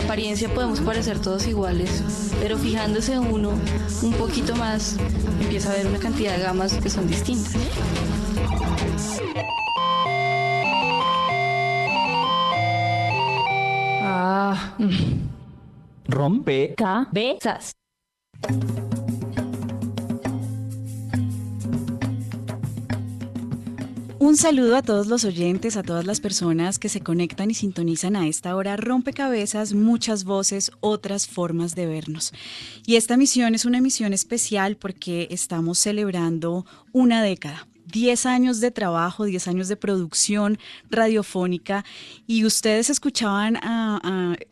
apariencia podemos parecer todos iguales, pero fijándose uno un poquito más, empieza a ver una cantidad de gamas que son distintas. Ah. Rompe. Cabezas. Un saludo a todos los oyentes, a todas las personas que se conectan y sintonizan a esta hora. Rompecabezas, muchas voces, otras formas de vernos. Y esta misión es una misión especial porque estamos celebrando una década. 10 años de trabajo, 10 años de producción radiofónica y ustedes escuchaban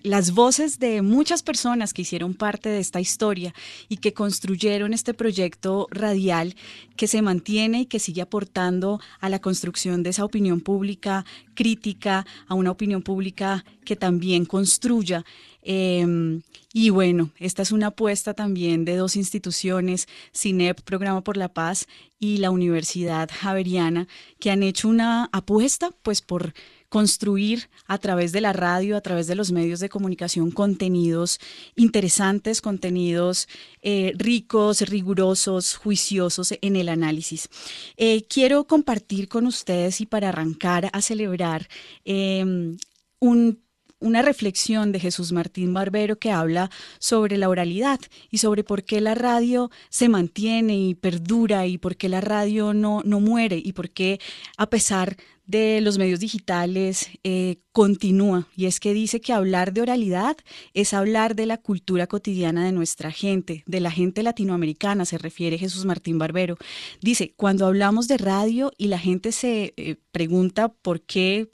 las voces de muchas personas que hicieron parte de esta historia y que construyeron este proyecto radial que se mantiene y que sigue aportando a la construcción de esa opinión pública crítica, a una opinión pública que también construya. Eh, y bueno, esta es una apuesta también de dos instituciones, CINEP, Programa por la Paz, y la Universidad Javeriana, que han hecho una apuesta pues por construir a través de la radio, a través de los medios de comunicación, contenidos interesantes, contenidos eh, ricos, rigurosos, juiciosos en el análisis. Eh, quiero compartir con ustedes y para arrancar a celebrar eh, un una reflexión de Jesús Martín Barbero que habla sobre la oralidad y sobre por qué la radio se mantiene y perdura y por qué la radio no, no muere y por qué a pesar de los medios digitales eh, continúa y es que dice que hablar de oralidad es hablar de la cultura cotidiana de nuestra gente, de la gente latinoamericana, se refiere Jesús Martín Barbero. Dice, cuando hablamos de radio y la gente se eh, pregunta por qué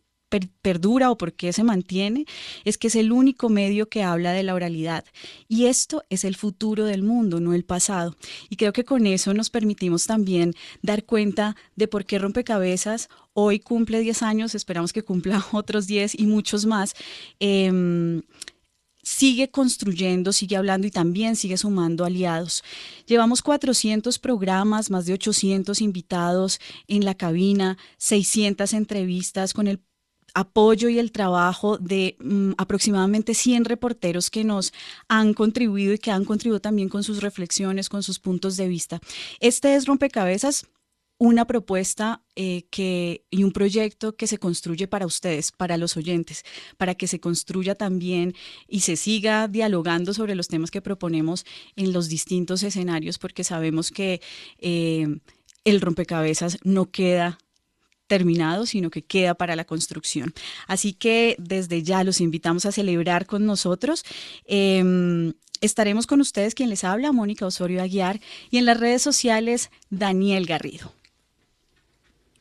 perdura o por qué se mantiene, es que es el único medio que habla de la oralidad. Y esto es el futuro del mundo, no el pasado. Y creo que con eso nos permitimos también dar cuenta de por qué Rompecabezas hoy cumple 10 años, esperamos que cumpla otros 10 y muchos más. Eh, sigue construyendo, sigue hablando y también sigue sumando aliados. Llevamos 400 programas, más de 800 invitados en la cabina, 600 entrevistas con el apoyo y el trabajo de mm, aproximadamente 100 reporteros que nos han contribuido y que han contribuido también con sus reflexiones, con sus puntos de vista. Este es Rompecabezas, una propuesta eh, que, y un proyecto que se construye para ustedes, para los oyentes, para que se construya también y se siga dialogando sobre los temas que proponemos en los distintos escenarios, porque sabemos que eh, el rompecabezas no queda terminado, sino que queda para la construcción. Así que desde ya los invitamos a celebrar con nosotros. Eh, estaremos con ustedes, quien les habla, Mónica Osorio Aguiar, y en las redes sociales, Daniel Garrido.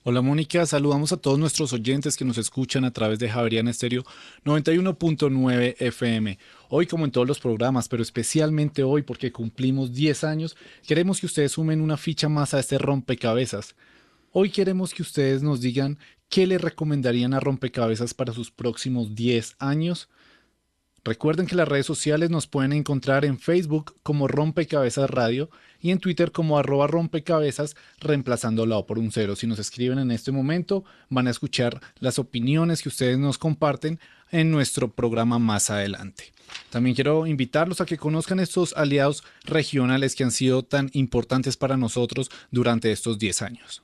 Hola Mónica, saludamos a todos nuestros oyentes que nos escuchan a través de Javeriana Estéreo 91.9 FM. Hoy como en todos los programas, pero especialmente hoy porque cumplimos 10 años, queremos que ustedes sumen una ficha más a este rompecabezas. Hoy queremos que ustedes nos digan qué le recomendarían a rompecabezas para sus próximos 10 años. Recuerden que las redes sociales nos pueden encontrar en Facebook como Rompecabezas Radio y en Twitter como arroba rompecabezas reemplazando la O por un cero. Si nos escriben en este momento van a escuchar las opiniones que ustedes nos comparten en nuestro programa más adelante. También quiero invitarlos a que conozcan estos aliados regionales que han sido tan importantes para nosotros durante estos 10 años.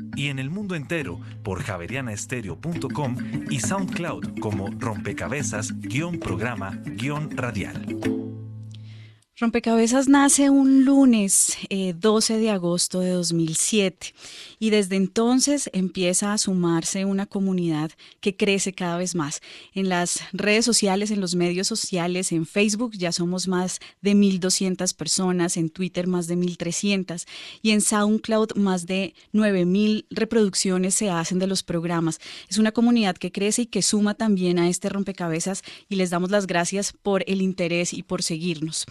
Y en el mundo entero por javerianaestereo.com y SoundCloud como rompecabezas-programa-radial. Rompecabezas nace un lunes 12 eh, de agosto de 2007 y desde entonces empieza a sumarse una comunidad que crece cada vez más. En las redes sociales, en los medios sociales, en Facebook ya somos más de 1.200 personas, en Twitter más de 1.300 y en SoundCloud más de 9.000 reproducciones se hacen de los programas. Es una comunidad que crece y que suma también a este rompecabezas y les damos las gracias por el interés y por seguirnos.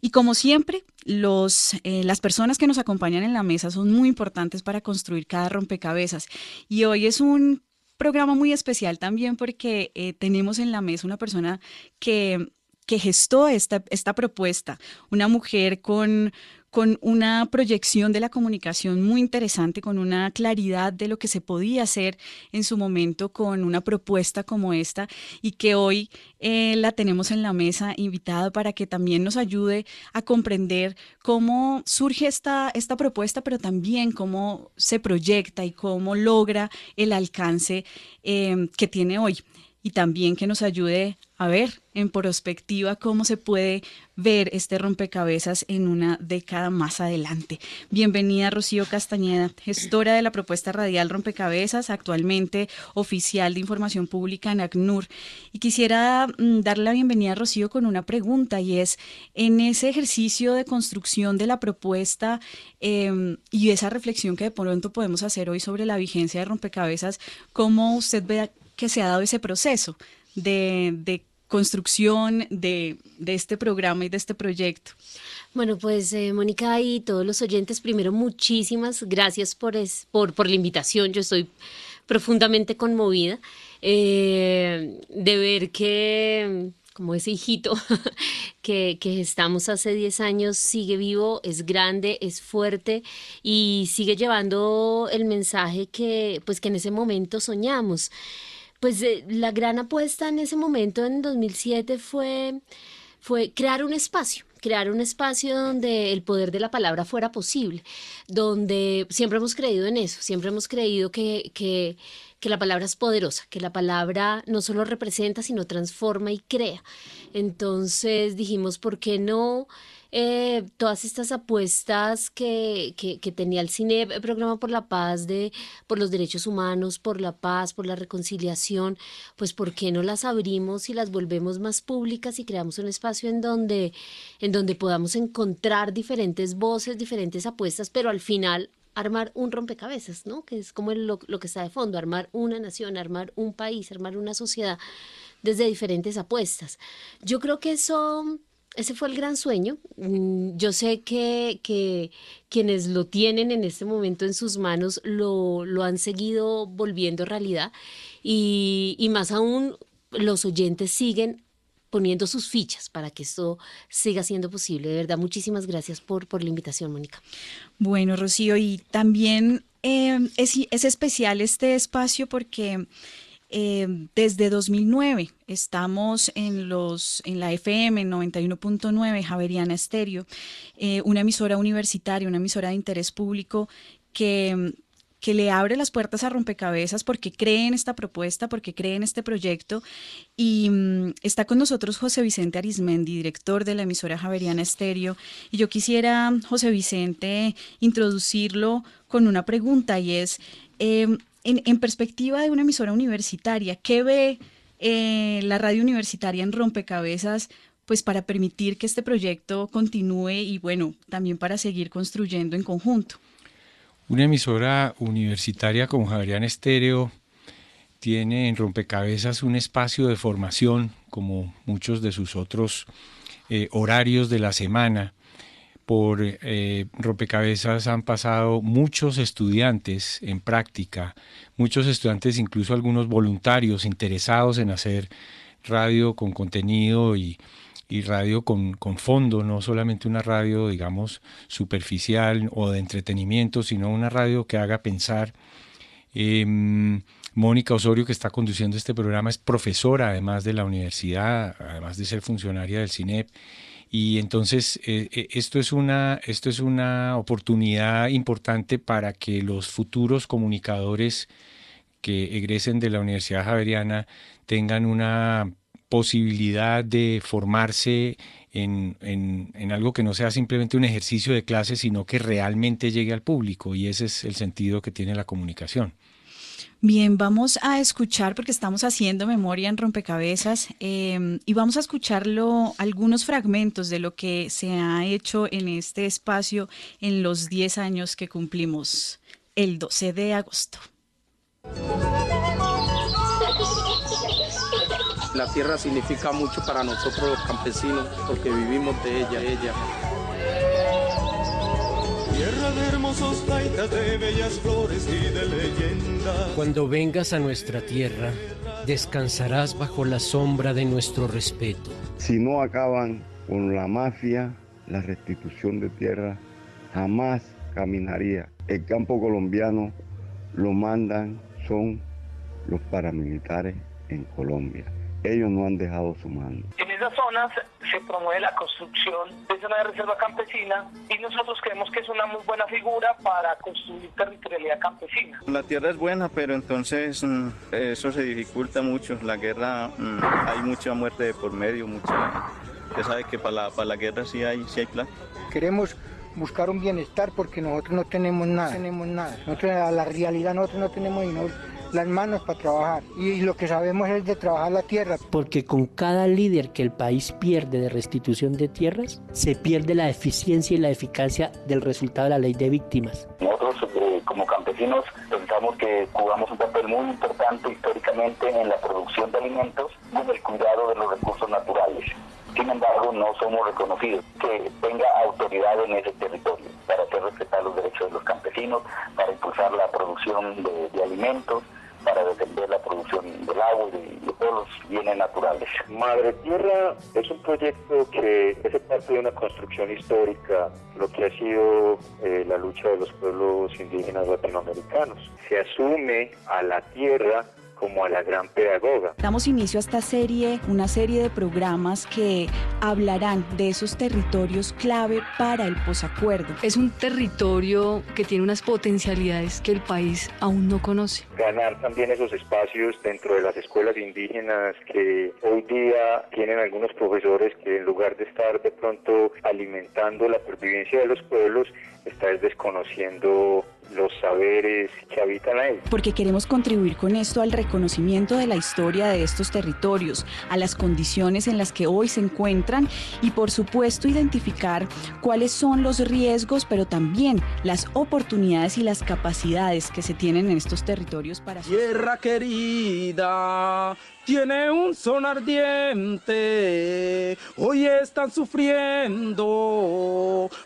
Y como siempre, los, eh, las personas que nos acompañan en la mesa son muy importantes para construir cada rompecabezas. Y hoy es un programa muy especial también porque eh, tenemos en la mesa una persona que que gestó esta, esta propuesta, una mujer con, con una proyección de la comunicación muy interesante, con una claridad de lo que se podía hacer en su momento con una propuesta como esta y que hoy eh, la tenemos en la mesa invitada para que también nos ayude a comprender cómo surge esta, esta propuesta, pero también cómo se proyecta y cómo logra el alcance eh, que tiene hoy y también que nos ayude a ver en perspectiva cómo se puede ver este rompecabezas en una década más adelante. Bienvenida Rocío Castañeda, gestora de la propuesta radial Rompecabezas, actualmente oficial de información pública en ACNUR. Y quisiera mm, darle la bienvenida a Rocío con una pregunta y es, en ese ejercicio de construcción de la propuesta em, y esa reflexión que de pronto podemos hacer hoy sobre la vigencia de Rompecabezas, ¿cómo usted ve que se ha dado ese proceso de, construcción de, este programa y de este proyecto? Bueno, pues eh, Mónica y todos los oyentes, primero muchísimas gracias por, por, por la invitación. Yo estoy profundamente conmovida eh, de ver que como ese hijito que, que, estamos hace 10 años, sigue vivo, es grande, es fuerte y sigue llevando el mensaje que, pues, que en ese momento soñamos pues eh, la gran apuesta en ese momento, en 2007, fue, crear un espacio crear un espacio donde el poder de la palabra fuera posible, donde siempre hemos creído en eso, siempre hemos creído que, que, la palabra es poderosa, que la palabra no solo representa, sino transforma y crea. Entonces dijimos, ¿por qué no eh, todas estas apuestas que, que, tenía el cine, el programa por la paz, de, por los derechos humanos, por la paz, por la reconciliación, pues ¿por qué no las abrimos y las volvemos más públicas y creamos un espacio en donde, en donde podamos encontrar diferentes voces, diferentes apuestas, pero al final armar un rompecabezas, ¿no? Que es como lo, lo, que está de fondo, armar una nación, armar un país, armar una sociedad desde diferentes apuestas. Yo creo que eso ese fue el gran sueño. Mm, yo sé que, que, quienes lo tienen en este momento en sus manos lo, lo han seguido volviendo realidad y, y, más aún los oyentes siguen poniendo sus fichas para que esto siga siendo posible. De verdad, muchísimas gracias por, por la invitación, Mónica. Bueno, Rocío, y también eh, es, es especial este espacio porque Em, desde 2009 estamos en, la FM 91.9 Javeriana Estéreo, eh, una emisora universitaria, una emisora de interés público que, que le abre las puertas a rompecabezas porque cree en esta propuesta, porque cree en este proyecto. Y mm, está con nosotros José Vicente Arismendi, director de la emisora Javeriana Estéreo. Y yo quisiera, José Vicente, introducirlo con una pregunta y es, em, en, perspectiva de una emisora universitaria, ¿qué ve eh, la radio universitaria en rompecabezas? pues para permitir que este proyecto continúe y bueno, también para seguir construyendo en conjunto. Una emisora universitaria como Javerian Estéreo tiene en rompecabezas un espacio de formación como muchos de sus otros eh, horarios de la semana por eh, rompecabezas han pasado muchos estudiantes en práctica, muchos estudiantes, incluso algunos voluntarios interesados en hacer radio con contenido y, radio con, con, fondo, no solamente una radio, digamos, superficial o de entretenimiento, sino una radio que haga pensar. Em, Mónica Osorio, que está conduciendo este programa, es profesora además de la universidad, además de ser funcionaria del CINEP. Y entonces eh, eh, esto, es una, esto es una oportunidad importante para que los futuros comunicadores que egresen de la Universidad Javeriana tengan una posibilidad de formarse en, en, algo que no sea simplemente un ejercicio de clase, sino que realmente llegue al público. Y ese es el sentido que tiene la comunicación. Bien, vamos a escuchar, porque estamos haciendo memoria en rompecabezas, em, y vamos a escucharlo, algunos fragmentos de lo que se ha hecho en este espacio en los 10 años que cumplimos el 12 de agosto. La tierra significa mucho para nosotros los campesinos porque vivimos de ella, ella. Tierra de hermosos taitas, de bellas flores y de leyendas. Cuando vengas a nuestra tierra, descansarás bajo la sombra de nuestro respeto. Si no acaban con la mafia, la restitución de tierra jamás caminaría. El campo colombiano lo mandan, son los paramilitares en Colombia ellos no han dejado su mano. En esas zonas se promueve la construcción de zona de reserva campesina y nosotros creemos que es una muy buena figura para construir territorialidad campesina. La tierra es buena, pero entonces mm, eso se dificulta mucho. La guerra, mm, hay mucha muerte de por medio, mucha... Usted sabe que para la, para la guerra sí hay, sí hay plata. Queremos buscar un bienestar porque nosotros no tenemos nada, tenemos nada. Nosotros, la realidad nosotros no tenemos dinero las manos para trabajar y lo que sabemos es de trabajar la tierra. Porque con cada líder que el país pierde de restitución de tierras, se pierde la eficiencia y la eficacia del resultado de la ley de víctimas. Nosotros eh, como campesinos pensamos que jugamos un papel muy importante históricamente en la producción de alimentos y en el cuidado de los recursos naturales. Sin embargo, no somos reconocidos que tenga autoridad en ese territorio para hacer respetar los derechos de los campesinos, para impulsar la producción de alimentos, para defender la producción del agua y de, todos los bienes naturales. Madre Tierra es un proyecto que es parte de una construcción histórica, lo que ha sido eh, la lucha de los pueblos indígenas latinoamericanos. Se asume a la tierra como a la gran pedagoga. Damos inicio a esta serie, una serie de programas que hablarán de esos territorios clave para el posacuerdo. Es un territorio que tiene unas potencialidades que el país aún no conoce. Ganar también esos espacios dentro de las escuelas indígenas que hoy día tienen algunos profesores que en lugar de estar de pronto alimentando la pervivencia de los pueblos, está desconociendo los saberes que habitan ahí. Porque queremos contribuir con esto al reconocimiento de la historia de estos territorios, a las condiciones en las que hoy se encuentran y por supuesto identificar cuáles son los riesgos, pero también las oportunidades y las capacidades que se tienen en estos territorios para... Tierra querida, tiene un son ardiente, hoy están sufriendo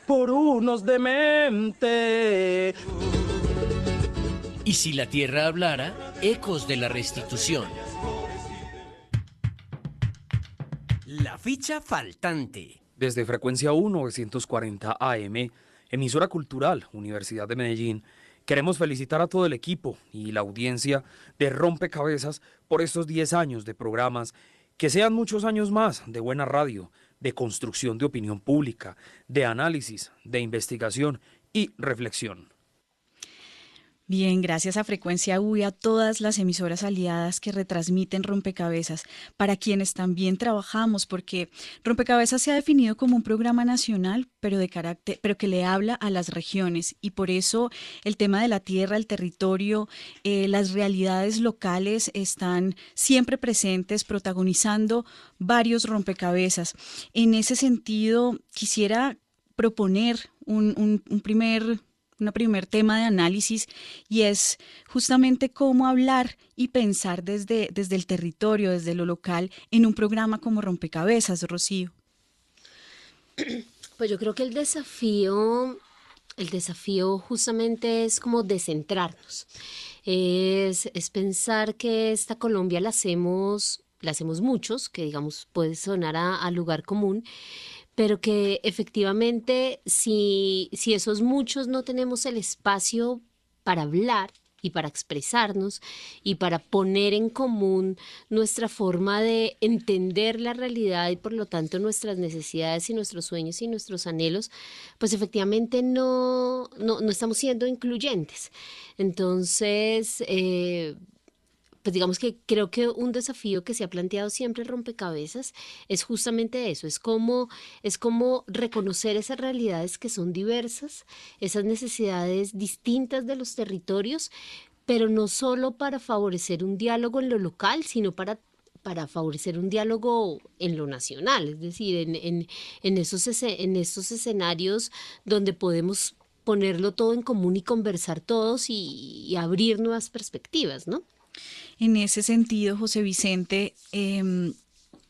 por unos dementes. Y si la tierra hablara, ecos de la restitución. La ficha faltante. Desde frecuencia 1940 AM, emisora cultural, Universidad de Medellín, Queremos felicitar a todo el equipo y la audiencia de Rompecabezas por estos 10 años de programas, que sean muchos años más de buena radio, de construcción de opinión pública, de análisis, de investigación y reflexión. Bien, gracias a Frecuencia U y a todas las emisoras aliadas que retransmiten Rompecabezas, para quienes también trabajamos, porque Rompecabezas se ha definido como un programa nacional, pero de carácter, pero que le habla a las regiones, y por eso el tema de la tierra, el territorio, eh, las realidades locales están siempre presentes, protagonizando varios rompecabezas. En ese sentido, quisiera proponer un, un primer un primer tema de análisis y es justamente cómo hablar y pensar desde, desde el territorio, desde lo local, en un programa como Rompecabezas, Rocío. Pues yo creo que el desafío, el desafío justamente es como descentrarnos. Es, es pensar que esta Colombia la hacemos la hacemos muchos, que digamos puede sonar a, lugar común, pero que efectivamente si, si esos muchos no tenemos el espacio para hablar, y para expresarnos y para poner en común nuestra forma de entender la realidad y por lo tanto nuestras necesidades y nuestros sueños y nuestros anhelos, pues efectivamente no, no, estamos siendo incluyentes. Entonces, eh, pues digamos que creo que un desafío que se ha planteado siempre el rompecabezas es justamente eso, es como, es como reconocer esas realidades que son diversas, esas necesidades distintas de los territorios, pero no solo para favorecer un diálogo en lo local, sino para para favorecer un diálogo en lo nacional, es decir, en, en, en, esos, en esos escenarios donde podemos ponerlo todo en común y conversar todos y abrir nuevas perspectivas, ¿no? En ese sentido, José Vicente, em,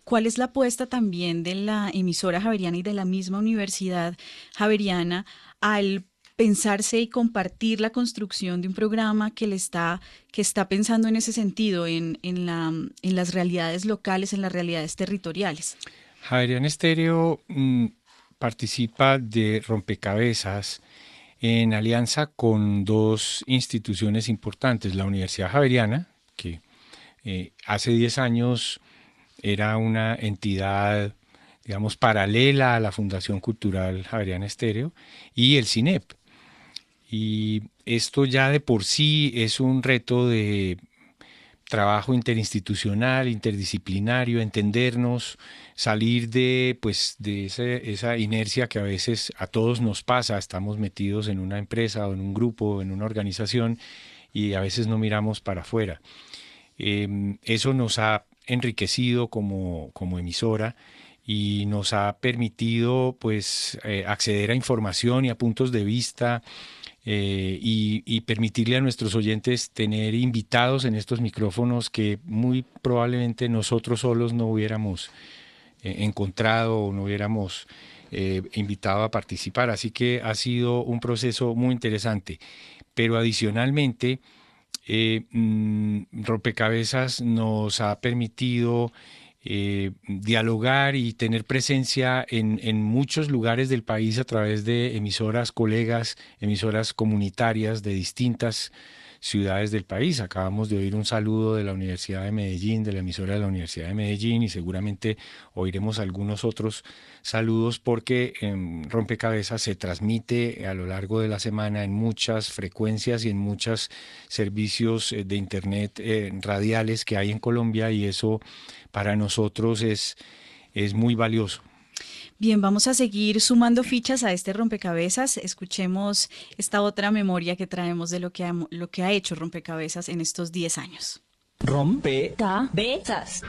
¿cuál es la apuesta también de la emisora Javeriana y de la misma Universidad Javeriana al pensarse y compartir la construcción de un programa que le está, que está pensando en ese sentido, en, la, en las realidades locales, en las realidades territoriales? Javeriana Estéreo mm, participa de rompecabezas en alianza con dos instituciones importantes, la Universidad Javeriana, que eh, hace 10 años era una entidad, digamos, paralela a la Fundación Cultural Javeriana Estéreo, y el CINEP. Y esto ya de por sí es un reto de trabajo interinstitucional, interdisciplinario, entendernos, salir de, pues, de esa inercia que a veces a todos nos pasa, estamos metidos en una empresa o en un grupo, en una organización y a veces no miramos para afuera. Em, eso nos ha enriquecido como, como emisora y nos ha permitido pues eh, acceder a información y a puntos de vista eh, y, permitirle a nuestros oyentes tener invitados en estos micrófonos que muy probablemente nosotros solos no hubiéramos eh, encontrado o no hubiéramos invitado a participar. Así que ha sido un proceso muy interesante. Pero adicionalmente, eh, mm, rompecabezas nos ha permitido eh, dialogar y tener presencia en, en, muchos lugares del país a través de emisoras colegas, emisoras comunitarias de distintas ciudades del país. Acabamos de oír un saludo de la Universidad de Medellín, de la emisora de la Universidad de Medellín y seguramente oiremos algunos otros saludos porque en Rompecabezas se transmite a lo largo de la semana en muchas frecuencias y en muchos servicios eh, de Internet eh, radiales que hay en Colombia y eso para nosotros es, es muy valioso. Bien, vamos a seguir sumando fichas a este rompecabezas. Escuchemos esta otra memoria que traemos de lo que ha, lo que ha hecho rompecabezas en estos 10 años. Rompecabezas.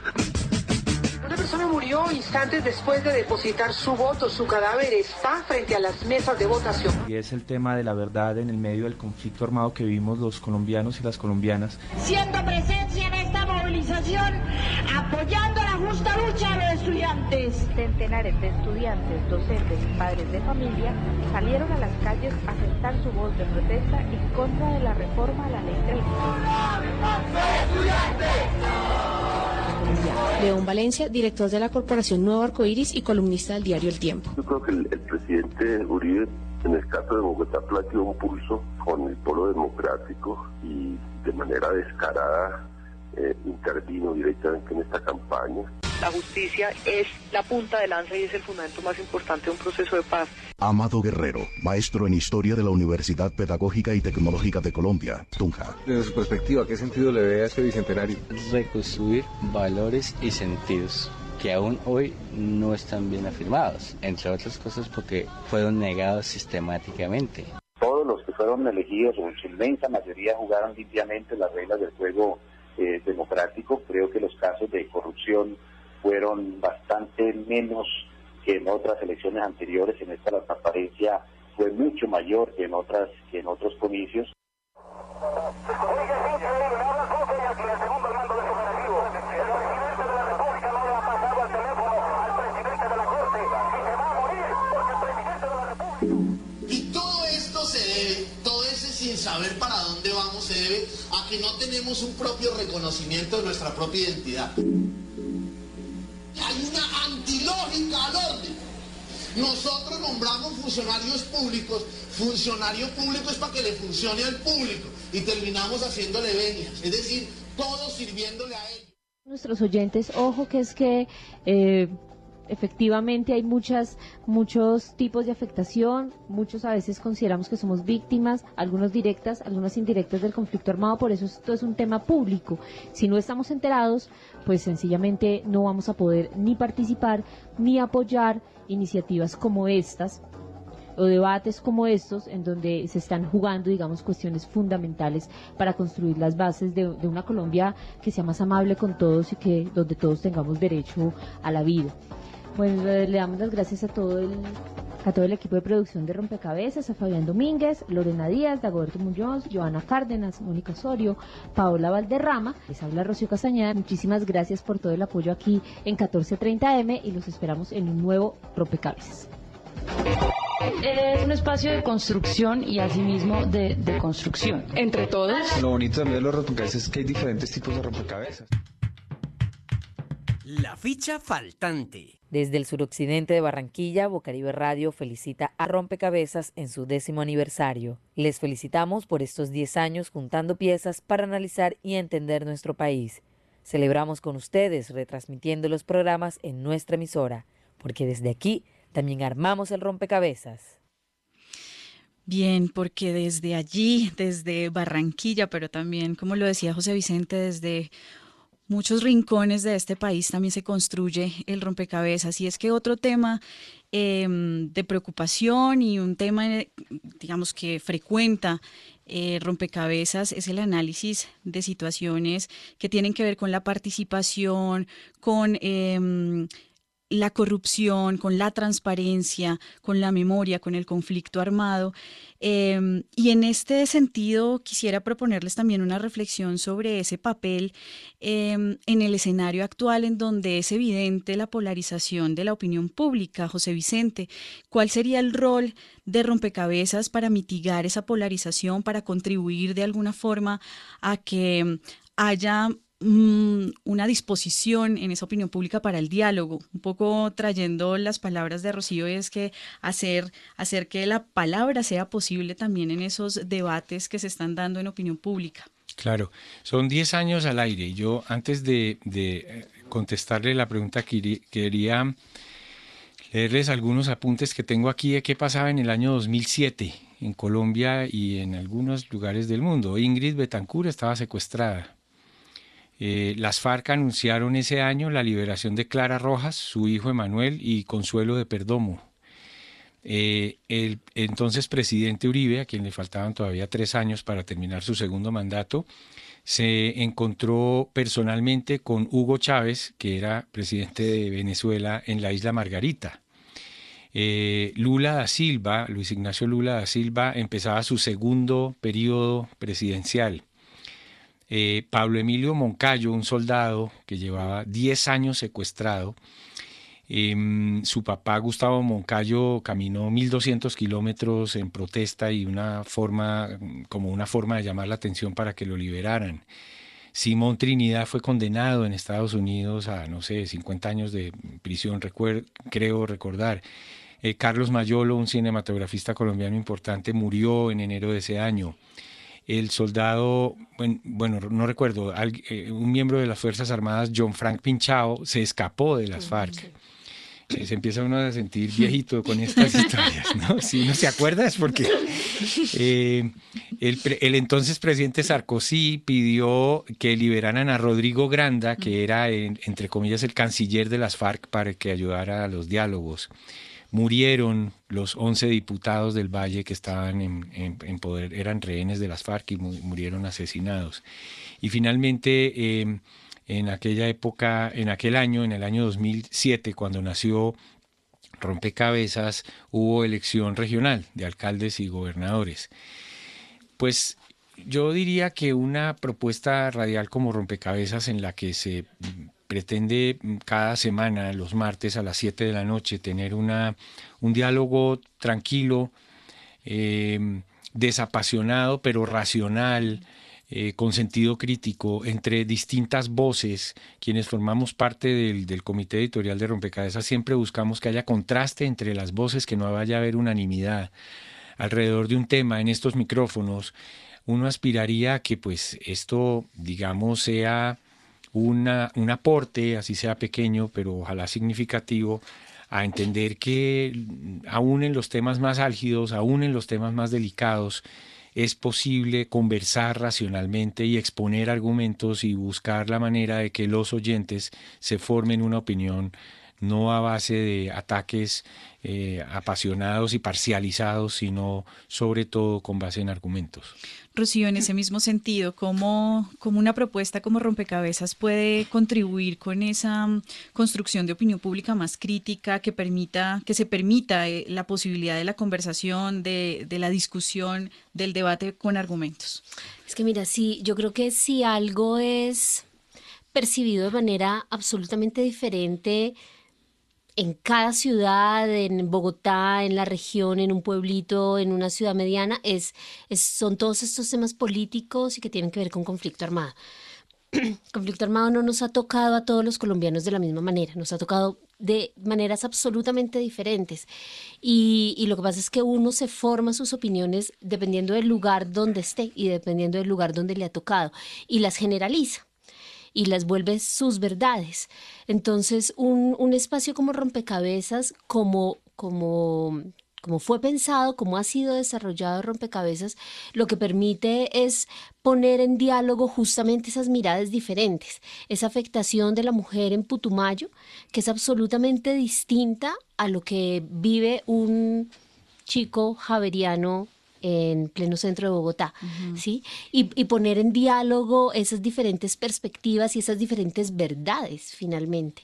Una persona murió instantes después de depositar su voto. Su cadáver está frente a las mesas de votación. Y es el tema de la verdad en el medio del conflicto armado que vivimos los colombianos y las colombianas. Siendo presencia en esta movilización, apoyando la justa lucha de los estudiantes. Centenares de estudiantes, docentes y padres de familia salieron a las calles a sentar su voz de protesta en contra de la reforma a la ley 30. León Valencia, director de la Corporación Nuevo Arcoiris y columnista del diario El Tiempo. Yo creo que el, presidente Uribe, en el caso de Bogotá, planteó un pulso con el polo democrático y de manera descarada eh, intervino directamente en esta campaña. La justicia es la punta de lanza y es el fundamento más importante de un proceso de paz. Amado Guerrero, maestro en Historia de la Universidad Pedagógica y Tecnológica de Colombia, Tunja. Desde su perspectiva, ¿qué sentido le ve a este bicentenario? Reconstruir valores y sentidos que aún hoy no están bien afirmados, entre otras cosas porque fueron negados sistemáticamente. Todos los que fueron elegidos, o en su inmensa mayoría, jugaron limpiamente las reglas del juego eh, democrático. Creo que los casos de corrupción fueron bastante menos que en otras elecciones anteriores. En esta la transparencia fue mucho mayor que en otras que en otros comicios. Y todo esto se todo ese sin saber para dónde que no tenemos un propio reconocimiento de nuestra propia identidad. Hay una antilógica al orden. Nosotros nombramos funcionarios públicos, funcionario público es para que le funcione al público y terminamos haciéndole venias, es decir, todos sirviéndole a ellos. Nuestros oyentes, ojo que es que eh, efectivamente hay muchas, muchos tipos de afectación, muchos a veces consideramos que somos víctimas, algunos directas, algunas indirectas del conflicto armado, por eso esto es un tema público. Si no estamos enterados, pues sencillamente no vamos a poder ni participar ni apoyar iniciativas como estas o debates como estos en donde se están jugando, digamos, cuestiones fundamentales para construir las bases de, de, una Colombia que sea más amable con todos y que donde todos tengamos derecho a la vida. Bueno, le damos las gracias a todo el a todo el equipo de producción de Rompecabezas, a Fabián Domínguez, Lorena Díaz, Dagoberto Muñoz, Joana Cárdenas, Mónica Osorio, Paola Valderrama, les habla Rocío Castañeda. Muchísimas gracias por todo el apoyo aquí en 1430M y los esperamos en un nuevo Rompecabezas. Es un espacio de construcción y asimismo de, de construcción. Entre todos. Lo bonito también de los rompecabezas es que hay diferentes tipos de rompecabezas. La ficha faltante. Desde el suroccidente de Barranquilla, Bocaribe Radio felicita a Rompecabezas en su décimo aniversario. Les felicitamos por estos 10 años juntando piezas para analizar y entender nuestro país. Celebramos con ustedes retransmitiendo los programas en nuestra emisora, porque desde aquí también armamos el rompecabezas. Bien, porque desde allí, desde Barranquilla, pero también, como lo decía José Vicente, desde muchos rincones de este país también se construye el rompecabezas. Y es que otro tema eh, de preocupación y un tema, digamos, que frecuenta eh, rompecabezas es el análisis de situaciones que tienen que ver con la participación, con... Eh, la corrupción, con la transparencia, con la memoria, con el conflicto armado. Eh, y en este sentido quisiera proponerles también una reflexión sobre ese papel eh, en el escenario actual en donde es evidente la polarización de la opinión pública. José Vicente, ¿cuál sería el rol de rompecabezas para mitigar esa polarización, para contribuir de alguna forma a que haya una disposición en esa opinión pública para el diálogo, un poco trayendo las palabras de Rocío, es que hacer, hacer que la palabra sea posible también en esos debates que se están dando en opinión pública. Claro, son 10 años al aire. Yo antes de, de contestarle la pregunta quería leerles algunos apuntes que tengo aquí de qué pasaba en el año 2007 en Colombia y en algunos lugares del mundo. Ingrid Betancourt estaba secuestrada eh, las FARC anunciaron ese año la liberación de Clara Rojas, su hijo Emanuel y Consuelo de Perdomo. Eh, el entonces presidente Uribe, a quien le faltaban todavía tres años para terminar su segundo mandato, se encontró personalmente con Hugo Chávez, que era presidente de Venezuela en la isla Margarita. Eh, Lula da Silva, Luis Ignacio Lula da Silva, empezaba su segundo periodo presidencial. Eh, Pablo Emilio Moncayo, un soldado que llevaba 10 años secuestrado, em, su papá Gustavo Moncayo caminó 1.200 kilómetros en protesta y una forma, como una forma de llamar la atención para que lo liberaran. Simón Trinidad fue condenado en Estados Unidos a, no sé, 50 años de prisión, creo recordar. Eh, Carlos Mayolo, un cinematografista colombiano importante, murió en enero de ese año el soldado, bueno, no recuerdo, eh, un miembro de las Fuerzas Armadas, John Frank Pinchao, se escapó de las FARC. Eh, se empieza uno a sentir viejito con estas historias, ¿no? Si uno se acuerda es porque eh, el, entonces presidente Sarkozy pidió que liberaran a Rodrigo Granda, que era, entre comillas, el canciller de las FARC para que ayudara a los diálogos murieron los 11 diputados del Valle que estaban en, poder, eran rehenes de las FARC y murieron asesinados. Y finalmente, em, en aquella época, en aquel año, en el año 2007, cuando nació Rompecabezas, hubo elección regional de alcaldes y gobernadores. Pues yo diría que una propuesta radial como Rompecabezas en la que se pretende mm, cada semana, los martes a las 7 de la noche, tener una, un diálogo tranquilo, em, desapasionado pero racional, eh, con sentido crítico entre distintas voces, quienes formamos parte del, comité editorial de Rompecabezas, siempre buscamos que haya contraste entre las voces, que no vaya a haber unanimidad alrededor de un tema en estos micrófonos. Uno aspiraría a que pues esto, digamos, sea una, un aporte, así sea pequeño, pero ojalá significativo, a entender que aún en los temas más álgidos, aún en los temas más delicados, es posible conversar racionalmente y exponer argumentos y buscar la manera de que los oyentes se formen una opinión no a base de ataques eh, apasionados y parcializados, sino sobre todo con base en argumentos. Rocío, en ese mismo sentido, ¿cómo, cómo una propuesta como rompecabezas puede contribuir con esa mm, construcción de opinión pública más crítica que permita, que se permita eh, la posibilidad de la conversación, de, de la discusión, del debate con argumentos? Es que mira, sí, yo creo que si algo es percibido de manera absolutamente diferente, en cada ciudad, en Bogotá, en la región, en un pueblito, en una ciudad mediana, es, son todos estos temas políticos y que tienen que ver con conflicto armado. conflicto armado no nos ha tocado a todos los colombianos de la misma manera, nos ha tocado de maneras absolutamente diferentes. Y, y, lo que pasa es que uno se forma sus opiniones dependiendo del lugar donde esté y dependiendo del lugar donde le ha tocado y las generaliza y las vuelve sus verdades. Entonces, un, un espacio como rompecabezas, como, como, como fue pensado, como ha sido desarrollado rompecabezas, lo que permite es poner en diálogo justamente esas miradas diferentes, esa afectación de la mujer en Putumayo, que es absolutamente distinta a lo que vive un chico javeriano en pleno centro de Bogotá, ¿sí? Y, poner en diálogo esas diferentes perspectivas y esas diferentes verdades, finalmente.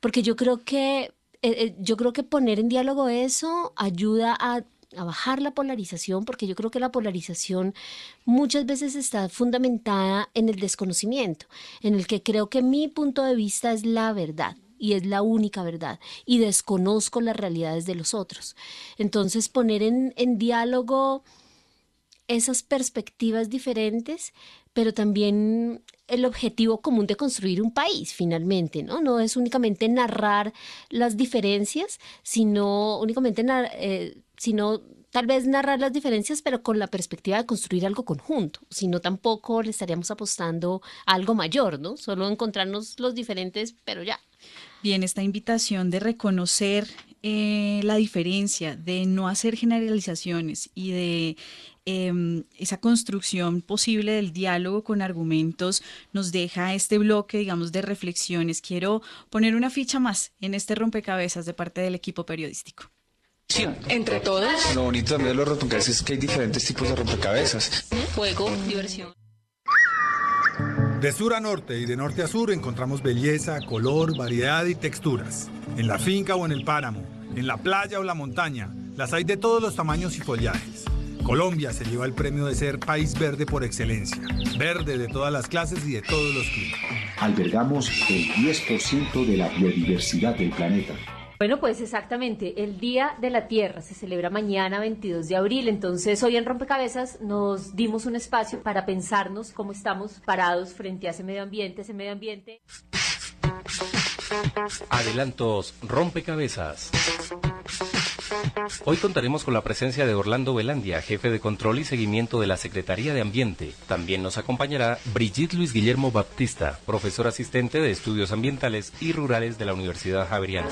Porque yo creo que, eh, eh, yo creo que poner en diálogo eso ayuda a a bajar la polarización, porque yo creo que la polarización muchas veces está fundamentada en el desconocimiento, en el que creo que mi punto de vista es la verdad y es la única verdad y desconozco las realidades de los otros. Entonces poner en, diálogo esas perspectivas diferentes, pero también el objetivo común de construir un país finalmente, ¿no? No es únicamente narrar las diferencias, sino únicamente, eh, sino tal vez narrar las diferencias, pero con la perspectiva de construir algo conjunto, sino tampoco le estaríamos apostando a algo mayor, ¿no? Solo encontrarnos los diferentes, pero ya, Bien, esta invitación de reconocer eh, la diferencia, de no hacer generalizaciones y de em, esa construcción posible del diálogo con argumentos nos deja este bloque, digamos, de reflexiones. Quiero poner una ficha más en este rompecabezas de parte del equipo periodístico. Entre todos. Lo bonito también de los rompecabezas es que hay diferentes tipos de rompecabezas. Juego, diversión. De sur a norte y de norte a sur encontramos belleza, color, variedad y texturas. En la finca o en el páramo, en la playa o la montaña, las hay de todos los tamaños y follajes. Colombia se lleva el premio de ser país verde por excelencia. Verde de todas las clases y de todos los climas. Albergamos el 10% de la biodiversidad del planeta. Bueno, pues exactamente, el Día de la Tierra se celebra mañana 22 de abril, entonces hoy en Rompecabezas nos dimos un espacio para pensarnos cómo estamos parados frente a ese medio ambiente, ese medio ambiente. Adelantos Rompecabezas. Hoy contaremos con la presencia de Orlando Velandia, jefe de control y seguimiento de la Secretaría de Ambiente. También nos acompañará Brigitte Luis Guillermo Baptista, profesor asistente de Estudios Ambientales y Rurales de la Universidad Javeriana.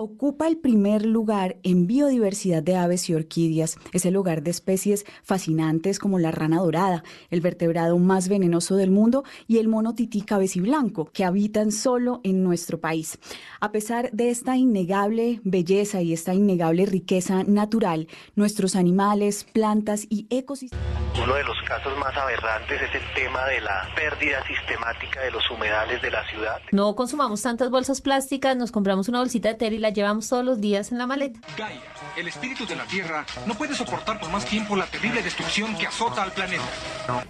Ocupa el primer lugar en biodiversidad de aves y orquídeas. Es el hogar de especies fascinantes como la rana dorada, el vertebrado más venenoso del mundo y el mono tití cabeciblanco, que habitan solo en nuestro país. A pesar de esta innegable belleza y esta innegable riqueza natural, nuestros animales, plantas y ecosistemas. Uno de los casos más aberrantes es el tema de la pérdida sistemática de los humedales de la ciudad. No consumamos tantas bolsas plásticas, nos compramos una bolsita de tela y la llevamos todos los días en la maleta. Gaia, el espíritu de la Tierra, no puede soportar por más tiempo la terrible destrucción que azota al planeta.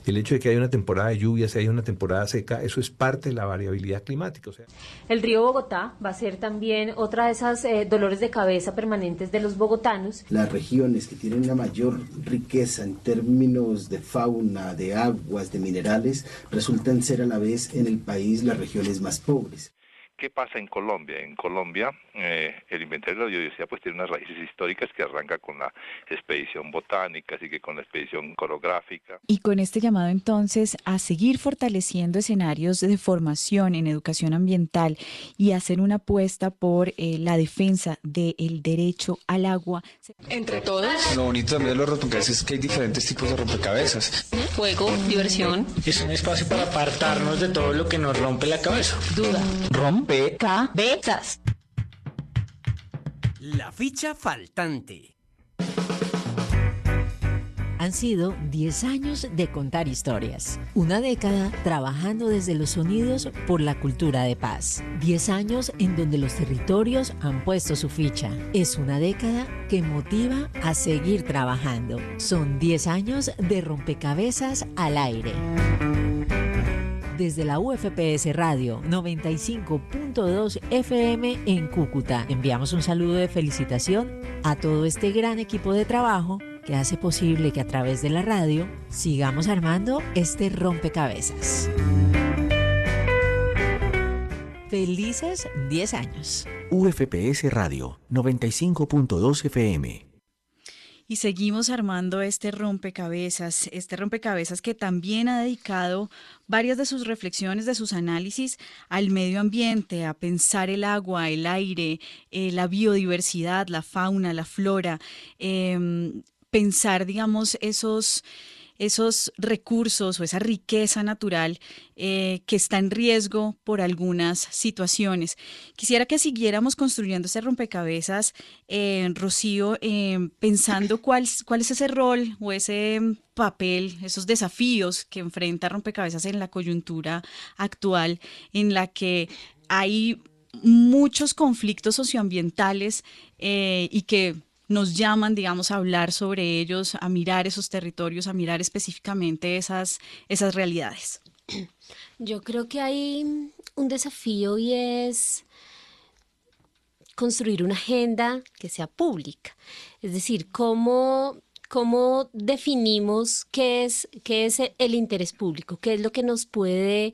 El hecho de que haya una temporada de lluvias, y haya una temporada seca, eso es parte de la variabilidad climática. O sea. El río Bogotá va a ser también otra de esas eh, dolores de cabeza permanentes de los bogotanos. Las regiones que tienen una mayor riqueza en términos de fauna, de aguas, de minerales, resultan ser a la vez en el país las regiones más pobres. ¿Qué pasa en Colombia? En Colombia eh, el inventario de la biodiversidad pues tiene unas raíces históricas que arranca con la expedición botánica, sigue con la expedición coreográfica. Y con este llamado entonces a seguir fortaleciendo escenarios de formación en educación ambiental y hacer una apuesta por eh, la defensa del derecho al agua. Entre todos. Lo bonito también de los rompecabezas es que hay diferentes tipos de rompecabezas. Juego, diversión. Es un espacio para apartarnos de todo lo que nos rompe la cabeza. Duda. Rompecabezas. La ficha faltante. Han sido 10 años de contar historias, una década trabajando desde los sonidos por la cultura de paz, 10 años en donde los territorios han puesto su ficha. Es una década que motiva a seguir trabajando. Son 10 años de rompecabezas al aire desde la UFPS Radio 95.2 FM en Cúcuta. Enviamos un saludo de felicitación a todo este gran equipo de trabajo que hace posible que a través de la radio sigamos armando este rompecabezas. Felices 10 años. UFPS Radio 95.2 FM. Y seguimos armando este rompecabezas, este rompecabezas que también ha dedicado varias de sus reflexiones, de sus análisis al medio ambiente, a pensar el agua, el aire, eh, la biodiversidad, la fauna, la flora, em, pensar, digamos, esos esos recursos o esa riqueza natural eh, que está en riesgo por algunas situaciones. Quisiera que siguiéramos construyendo ese rompecabezas, eh, Rocío, eh, pensando cuál, cuál es ese rol o ese papel, esos desafíos que enfrenta rompecabezas en la coyuntura actual, en la que hay muchos conflictos socioambientales y que nos llaman, digamos, a hablar sobre ellos, a mirar esos territorios, a mirar específicamente esas, esas realidades? Yo creo que hay un desafío y es construir una agenda que sea pública. Es decir, cómo ¿cómo definimos qué es, qué es el interés público? ¿Qué es lo que nos puede,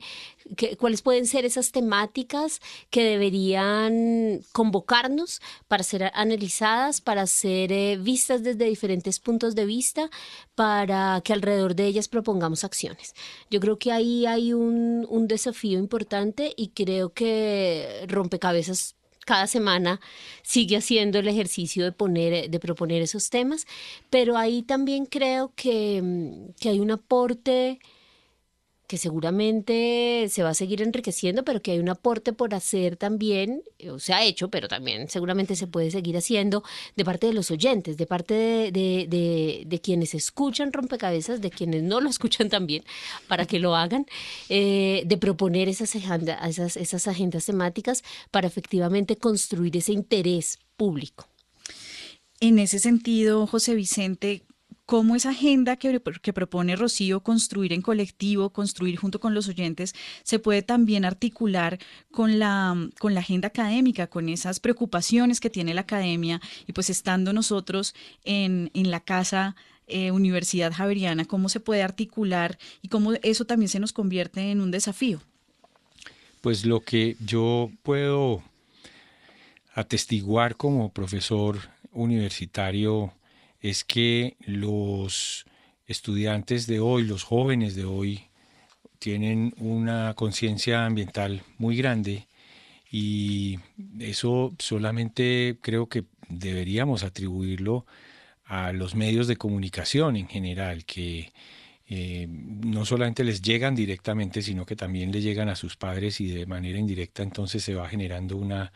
cuáles pueden ser esas temáticas que deberían convocarnos para ser analizadas, para ser eh, vistas desde diferentes puntos de vista, para que alrededor de ellas propongamos acciones? Yo creo que ahí hay un, un desafío importante y creo que rompecabezas cada semana sigue haciendo el ejercicio de poner, de proponer esos temas, pero ahí también creo que, mm, que hay un aporte que seguramente se va a seguir enriqueciendo, pero que hay un aporte por hacer también, o se ha hecho, pero también seguramente se puede seguir haciendo de parte de los oyentes, de parte de, quienes escuchan rompecabezas, de quienes no lo escuchan también, para que lo hagan, eh, de proponer esas, esas, esas agendas temáticas para efectivamente construir ese interés público. En ese sentido, José Vicente, cómo esa agenda que, propone Rocío, construir en colectivo, construir junto con los oyentes, se puede también articular con la, agenda académica, con esas preocupaciones que tiene la academia y pues estando nosotros en, en la casa eh, Universidad Javeriana, cómo se puede articular y cómo eso también se nos convierte en un desafío. Pues lo que yo puedo atestiguar como profesor universitario es que los estudiantes de hoy, los jóvenes de hoy, tienen una conciencia ambiental muy grande y eso solamente creo que deberíamos atribuirlo a los medios de comunicación en general, que eh, no solamente les llegan directamente, sino que también le llegan a sus padres y de manera indirecta entonces se va generando una,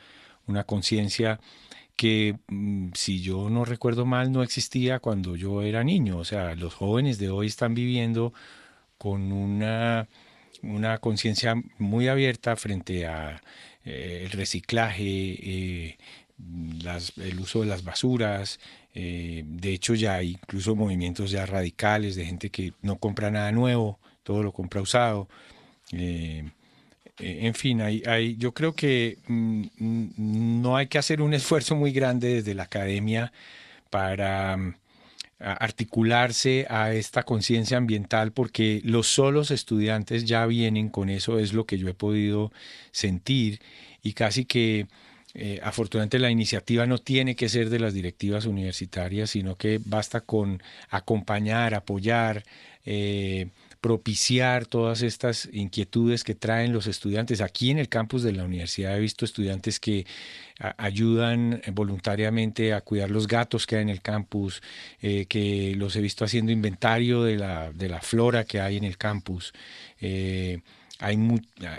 una conciencia que mm, si yo no recuerdo mal no existía cuando yo era niño. O sea, los jóvenes de hoy están viviendo con una, una conciencia muy abierta frente a eh, el reciclaje, eh, el uso de las basuras. Eh, de hecho, ya hay incluso movimientos ya radicales de gente que no compra nada nuevo, todo lo compra usado. Eh, en fin, yo creo que mm, no hay que hacer un esfuerzo muy grande desde la academia para mm, articularse a esta conciencia ambiental porque los solos estudiantes ya vienen con eso, es lo que yo he podido sentir y casi que eh, afortunadamente la iniciativa no tiene que ser de las directivas universitarias, sino que basta con acompañar, apoyar, eh, propiciar todas estas inquietudes que traen los estudiantes. Aquí en el campus de la universidad he visto estudiantes que ayudan voluntariamente a cuidar los gatos que hay en el campus, eh, que los he visto haciendo inventario de la, de la flora que hay en el campus. Eh, hay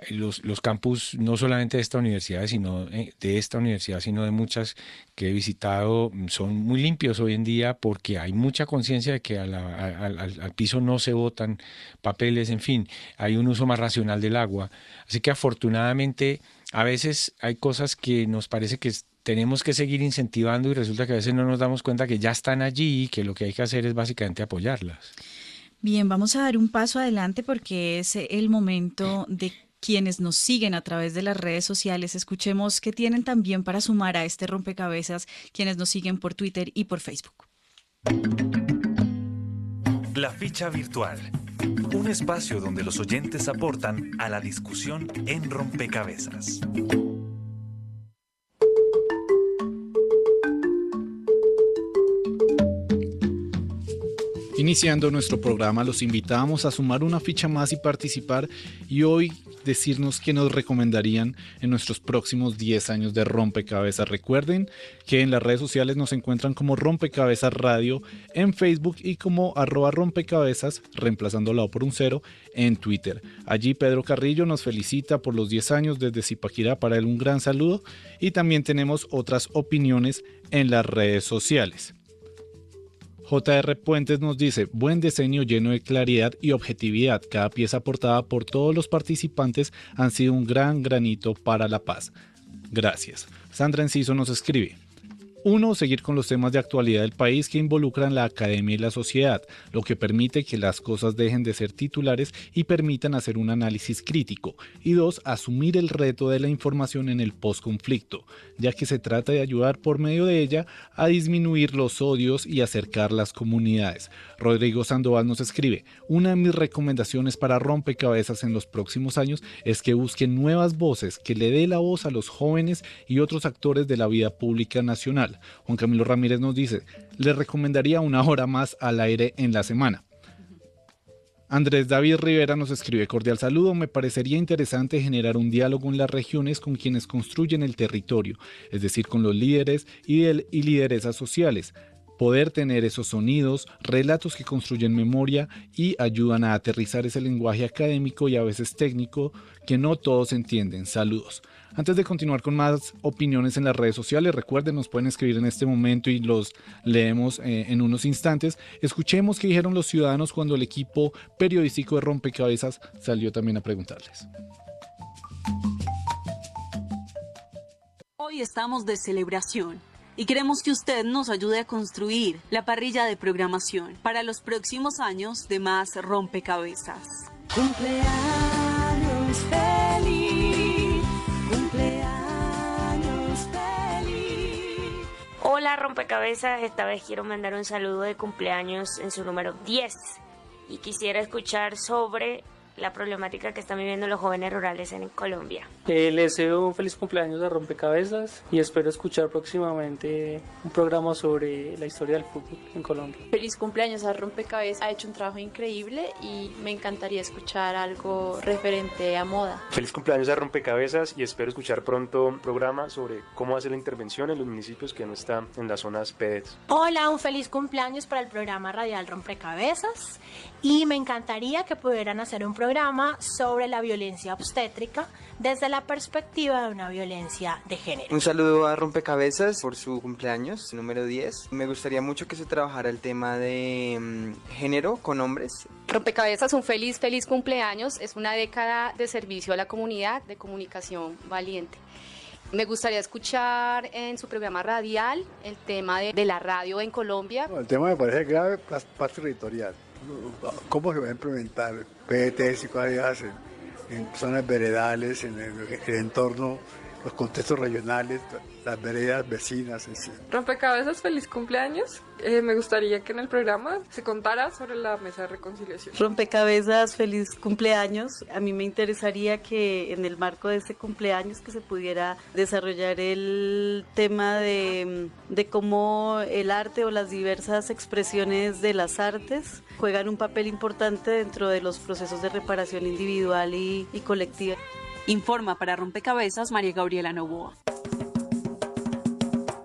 los, los, campus no solamente de esta universidad, sino eh, de esta universidad, sino de muchas que he visitado, mm, son muy limpios hoy en día porque hay mucha conciencia de que al, piso no se botan papeles, en fin, hay un uso más racional del agua. Así que afortunadamente a veces hay cosas que nos parece que tenemos que seguir incentivando y resulta que a veces no nos damos cuenta que ya están allí y que lo que hay que hacer es básicamente apoyarlas. Bien, vamos a dar un paso adelante porque es el momento de quienes nos siguen a través de las redes sociales. Escuchemos qué tienen también para sumar a este rompecabezas quienes nos siguen por Twitter y por Facebook. La ficha virtual. Un espacio donde los oyentes aportan a la discusión en rompecabezas. Iniciando nuestro programa, los invitamos a sumar una ficha más y participar y hoy decirnos qué nos recomendarían en nuestros próximos 10 años de Rompecabezas. Recuerden que en las redes sociales nos encuentran como Rompecabezas Radio en Facebook y como arroba rompecabezas, reemplazando la O por un cero, en Twitter. Allí Pedro Carrillo nos felicita por los 10 años desde Zipaquirá, para él un gran saludo y también tenemos otras opiniones en las redes sociales. JR Puentes nos dice, buen diseño lleno de claridad y objetividad. Cada pieza aportada por todos los participantes han sido un gran granito para la paz. Gracias. Sandra Enciso nos escribe, uno, seguir con los temas de actualidad del país que involucran la academia y la sociedad, lo que permite que las cosas dejen de ser titulares y permitan hacer un análisis crítico. Y dos, asumir el reto de la información en el postconflicto, ya que se trata de ayudar por medio de ella a disminuir los odios y acercar las comunidades. Rodrigo Sandoval nos escribe, una de mis recomendaciones para rompecabezas en los próximos años es que busquen nuevas voces, que le dé la voz a los jóvenes y otros actores de la vida pública nacional Juan Camilo Ramírez nos dice, le recomendaría una hora más al aire en la semana. Andrés David Rivera nos escribe cordial saludo. Me parecería interesante generar un diálogo en las regiones con quienes construyen el territorio, es decir, con los líderes y, lideresas sociales. Poder tener esos sonidos, relatos que construyen memoria y ayudan a aterrizar ese lenguaje académico y a veces técnico que no todos entienden. Saludos. Antes de continuar con más opiniones en las redes sociales, recuerden, nos pueden escribir en este momento y los leemos eh, en unos instantes. Escuchemos qué dijeron los ciudadanos cuando el equipo periodístico de Rompecabezas salió también a preguntarles. Hoy estamos de celebración y queremos que usted nos ayude a construir la parrilla de programación para los próximos años de más rompecabezas. Cumpleaños Rompecabezas, esta vez quiero mandar un saludo de cumpleaños en su número 10 y quisiera escuchar sobre la problemática que están viviendo los jóvenes rurales en Colombia. Eh, les deseo un feliz cumpleaños a Rompecabezas y espero escuchar próximamente un programa sobre la historia del fútbol en Colombia. Feliz cumpleaños a Rompecabezas, ha hecho un trabajo increíble y me encantaría escuchar algo referente a moda. Feliz cumpleaños a Rompecabezas y espero escuchar pronto un programa sobre cómo hacer la intervención en los municipios que no están en las zonas PEDs. Hola, un feliz cumpleaños para el programa radial Rompecabezas y me encantaría que pudieran hacer un programa sobre la violencia obstétrica desde la perspectiva de una violencia de género. Un saludo a Rompecabezas por su cumpleaños número 10. Me gustaría mucho que se trabajara el tema de mm, género con hombres. Rompecabezas, un feliz, feliz cumpleaños. Es una década de servicio a la comunidad, de comunicación valiente. Me gustaría escuchar en su programa radial el tema de, de la radio en Colombia. el tema me parece grave, paz, territorial. ¿Cómo se va a implementar PTS y cuáles? En zonas veredales, en el entorno los contextos regionales, las veredas vecinas en sí. Rompecabezas, feliz cumpleaños. Eh, me gustaría que en el programa se contara sobre la mesa de reconciliación. Rompecabezas, feliz cumpleaños. A mí me interesaría que en el marco de este cumpleaños que se pudiera desarrollar el tema de, de cómo el arte o las diversas expresiones de las artes juegan un papel importante dentro de los procesos de reparación individual y, y colectiva. Informa para Rompecabezas María Gabriela Novoa.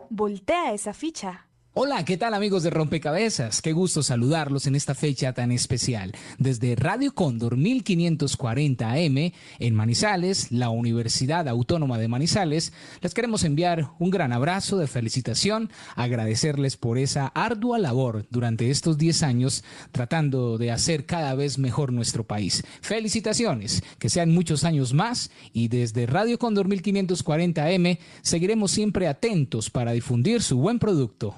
Voltea esa ficha. Hola, ¿qué tal amigos de Rompecabezas? Qué gusto saludarlos en esta fecha tan especial. Desde Radio Cóndor 1540 AM en Manizales, la Universidad Autónoma de Manizales, les queremos enviar un gran abrazo de felicitación, agradecerles por esa ardua labor durante estos 10 años tratando de hacer cada vez mejor nuestro país. Felicitaciones, que sean muchos años más y desde Radio Cóndor 1540 AM seguiremos siempre atentos para difundir su buen producto.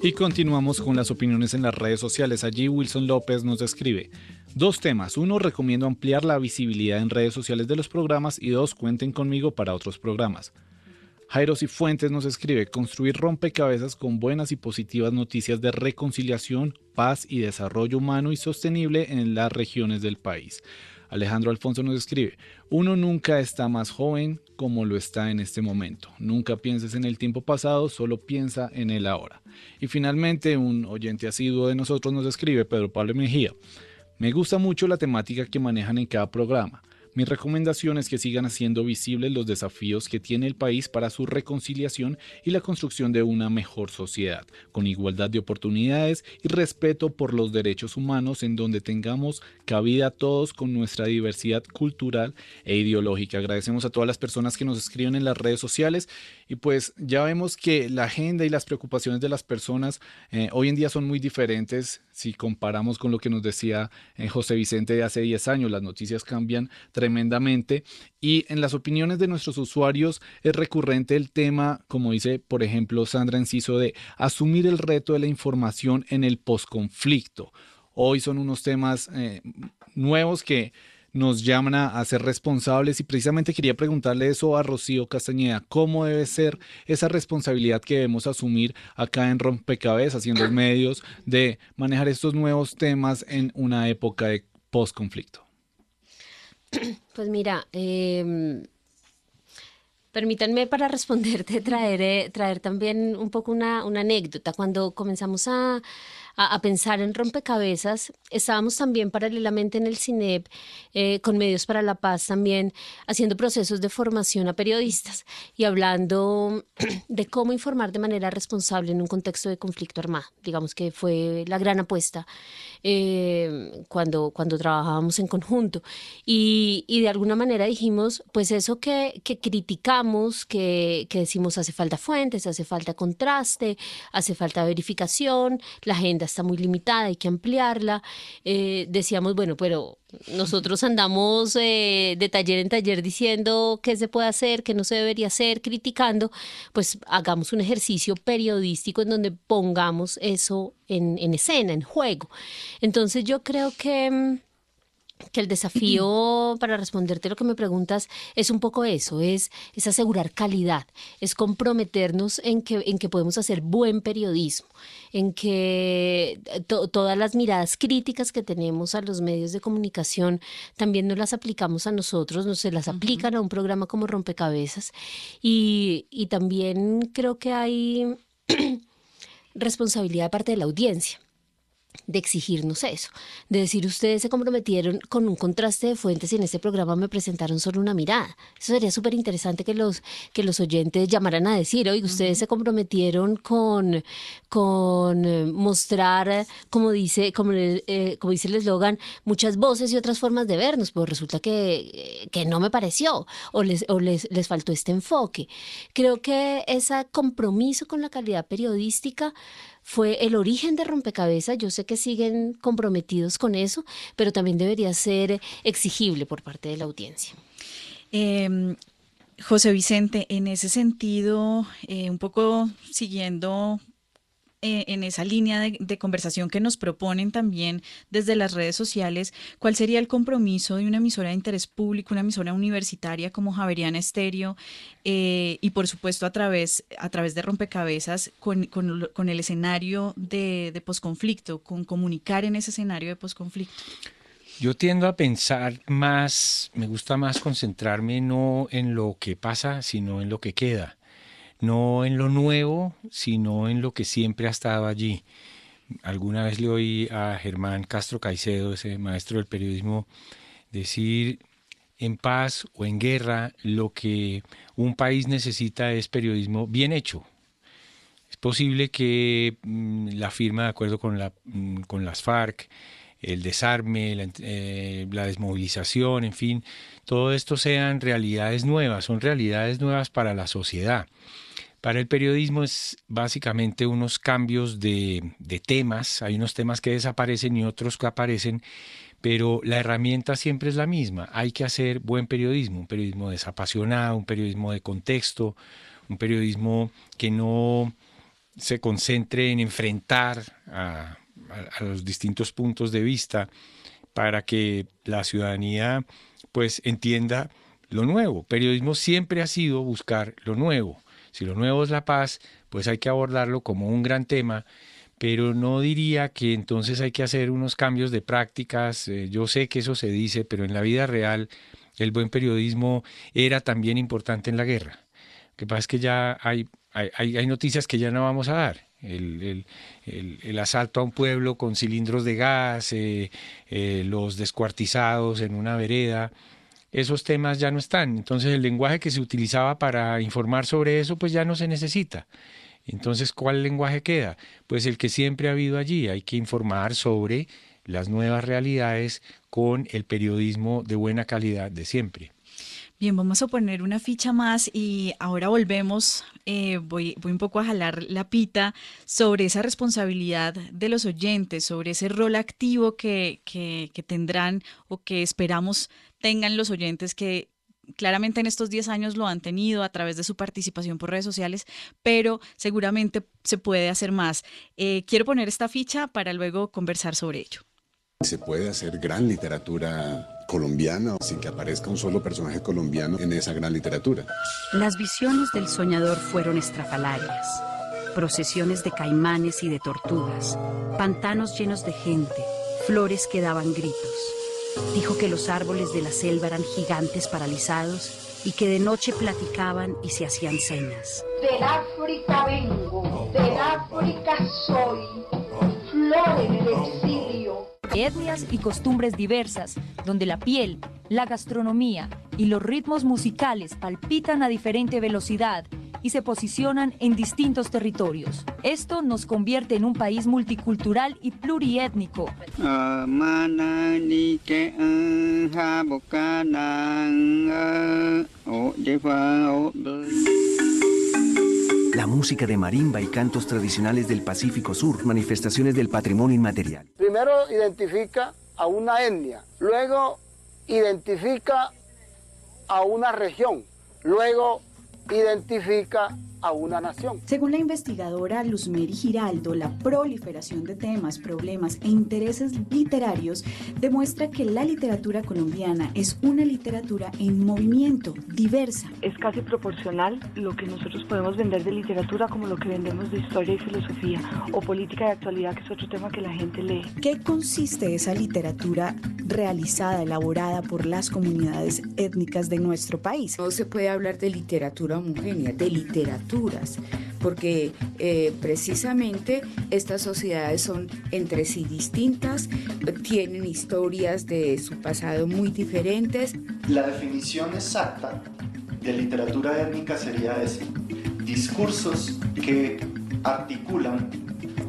Y continuamos con las opiniones en las redes sociales. Allí Wilson López nos escribe dos temas. Uno, recomiendo ampliar la visibilidad en redes sociales de los programas y dos, cuenten conmigo para otros programas. Jairo Fuentes nos escribe, construir rompecabezas con buenas y positivas noticias de reconciliación, paz y desarrollo humano y sostenible en las regiones del país. Alejandro Alfonso nos escribe, uno nunca está más joven como lo está en este momento. Nunca pienses en el tiempo pasado, solo piensa en el ahora. Y finalmente un oyente asiduo de nosotros nos escribe, Pedro Pablo Mejía, me gusta mucho la temática que manejan en cada programa. Mi recomendación es que sigan haciendo visibles los desafíos que tiene el país para su reconciliación y la construcción de una mejor sociedad, con igualdad de oportunidades y respeto por los derechos humanos en donde tengamos cabida todos con nuestra diversidad cultural e ideológica. Agradecemos a todas las personas que nos escriben en las redes sociales y pues ya vemos que la agenda y las preocupaciones de las personas eh, hoy en día son muy diferentes si comparamos con lo que nos decía eh, José Vicente de hace 10 años. Las noticias cambian tremendamente y en las opiniones de nuestros usuarios es recurrente el tema, como dice por ejemplo Sandra Enciso, de asumir el reto de la información en el posconflicto. Hoy son unos temas eh, nuevos que nos llaman a, ser responsables y precisamente quería preguntarle eso a Rocío Castañeda, ¿cómo debe ser esa responsabilidad que debemos asumir acá en Rompecabezas, haciendo medios, de manejar estos nuevos temas en una época de post-conflicto? Pues mira, em, permítanme para responderte traer, traer también un poco una anécdota. Cuando comenzamos a, a, pensar en rompecabezas. Estábamos también paralelamente en el CINEP eh, con Medios para la Paz también haciendo procesos de formación a periodistas y hablando de cómo informar de manera responsable en un contexto de conflicto armado. Digamos que fue la gran apuesta eh, cuando, cuando trabajábamos en conjunto. Y, y, de alguna manera dijimos, pues eso que, que criticamos, que, que decimos hace falta fuentes, hace falta contraste, hace falta verificación, la agenda está muy limitada, hay que ampliarla. Eh, decíamos, bueno, pero nosotros andamos eh, de taller en taller diciendo qué se puede hacer, qué no se debería hacer, criticando, pues hagamos un ejercicio periodístico en donde pongamos eso en, en escena, en juego. Entonces yo creo que mm, que el desafío para responderte lo que me preguntas es un poco eso, es, es asegurar calidad, es comprometernos en que, en que podemos hacer buen periodismo, en que todas las miradas críticas que tenemos a los medios de comunicación también nos las aplicamos a nosotros, no se las aplican a un programa como Rompecabezas. Y, y también creo que hay responsabilidad de parte de la audiencia de exigirnos eso, de decir ustedes se comprometieron con un contraste de fuentes y en este programa me presentaron solo una mirada. Eso sería súper interesante que los, que los oyentes llamaran a decir, oye, ustedes se comprometieron con, con eh, mostrar, como dice, como, eh, como dice el eslogan, muchas voces y otras formas de vernos, pero resulta que, que no me pareció o, les, o les, les faltó este enfoque. Creo que ese compromiso con la calidad periodística fue el origen de Rompecabezas. Yo sé que siguen comprometidos con eso, pero también debería ser exigible por parte de la audiencia. Em, José Vicente, en ese sentido, eh, un poco siguiendo eh, en esa línea de, conversación que nos proponen también desde las redes sociales, ¿cuál sería el compromiso de una emisora de interés público, una emisora universitaria como Javeriana Estéreo eh, y por supuesto a través, a través de rompecabezas con, con, el escenario de, de posconflicto, con comunicar en ese escenario de posconflicto? Yo tiendo a pensar más, me gusta más concentrarme no en lo que pasa, sino en lo que queda no en lo nuevo, sino en lo que siempre ha estado allí. Alguna vez le oí a Germán Castro Caicedo, ese maestro del periodismo, decir en paz o en guerra lo que un país necesita es periodismo bien hecho. Es posible que mm, la firma de acuerdo con, la, mm, con las FARC, el desarme, eh, la, desmovilización, en fin, todo esto sean realidades nuevas, son realidades nuevas para la sociedad. Para el periodismo es básicamente unos cambios de, temas, hay unos temas que desaparecen y otros que aparecen, pero la herramienta siempre es la misma, hay que hacer buen periodismo, un periodismo desapasionado, un periodismo de contexto, un periodismo que no se concentre en enfrentar a, los distintos puntos de vista para que la ciudadanía pues entienda lo nuevo. Periodismo siempre ha sido buscar lo nuevo. Si lo nuevo es la paz, pues hay que abordarlo como un gran tema, pero no diría que entonces hay que hacer unos cambios de prácticas. Eh, yo sé que eso se dice, pero en la vida real el buen periodismo era también importante en la guerra. Lo que pasa es que ya hay, hay, noticias que ya no vamos a dar. El, asalto a un pueblo con cilindros de gas, eh, eh, los descuartizados en una vereda, esos temas ya no están. Entonces el lenguaje que se utilizaba para informar sobre eso, pues ya no se necesita. Entonces, ¿cuál lenguaje queda? Pues el que siempre ha habido allí. Hay que informar sobre las nuevas realidades con el periodismo de buena calidad de siempre. Bien, vamos a poner una ficha más y ahora volvemos, eh, voy, un poco a jalar la pita sobre esa responsabilidad de los oyentes, sobre ese rol activo que, que, que tendrán o que esperamos tengan los oyentes que claramente en estos 10 años lo han tenido a través de su participación por redes sociales, pero seguramente se puede hacer más. Eh, quiero poner esta ficha para luego conversar sobre ello. Se puede hacer gran literatura colombiana sin que aparezca un solo personaje colombiano en esa gran literatura. Las visiones del soñador fueron estrafalarias. Procesiones de caimanes y de tortugas, pantanos llenos de gente, flores que daban gritos. Dijo que los árboles de la selva eran gigantes paralizados y que de noche platicaban y se hacían señas. Del África vengo, del África soy, flor en el exilio. Etnias y costumbres diversas, donde la piel, la gastronomía y los ritmos musicales palpitan a diferente velocidad y se posicionan en distintos territorios. Esto nos convierte en un país multicultural y pluriétnico. La música de marimba y cantos tradicionales del Pacífico Sur, manifestaciones del patrimonio inmaterial. Primero identifica a una etnia, luego identifica a una región, luego identifica a una nación. Según la investigadora Luzmeri Giraldo, la proliferación de temas, problemas e intereses literarios demuestra que la literatura colombiana es una literatura en movimiento, diversa. Es casi proporcional lo que nosotros podemos vender de literatura como lo que vendemos de historia y filosofía o política de actualidad, que es otro tema que la gente lee. ¿Qué consiste esa literatura realizada, elaborada por las comunidades étnicas de nuestro país? No se puede hablar de literatura homogénea, de literatura porque eh, precisamente estas sociedades son entre sí distintas, tienen historias de su pasado muy diferentes. La definición exacta de literatura étnica sería decir discursos que articulan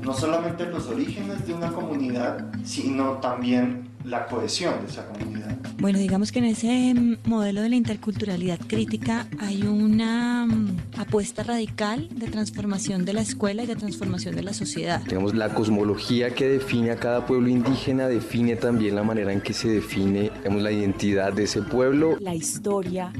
no solamente los orígenes de una comunidad, sino también la cohesión de esa comunidad. Bueno, digamos que en ese mm, modelo de la interculturalidad crítica hay una mm, apuesta radical de transformación de la escuela y de transformación de la sociedad. Digamos, la cosmología que define a cada pueblo indígena define también la manera en que se define digamos, la identidad de ese pueblo. La historia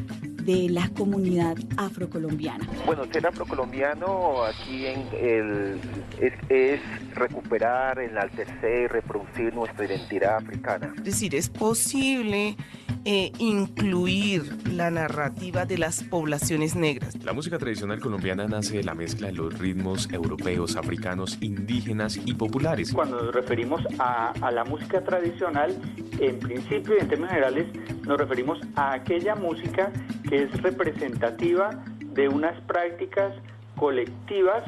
de la comunidad afrocolombiana. Bueno, ser afrocolombiano aquí en el, es, es recuperar, enaltecer y reproducir nuestra identidad africana. Es decir, es posible eh, incluir la narrativa de las poblaciones negras. La música tradicional colombiana nace de la mezcla de los ritmos europeos, africanos, indígenas y populares. Cuando nos referimos a, a la música tradicional, en principio y en términos generales, nos referimos a aquella música que es representativa de unas prácticas colectivas.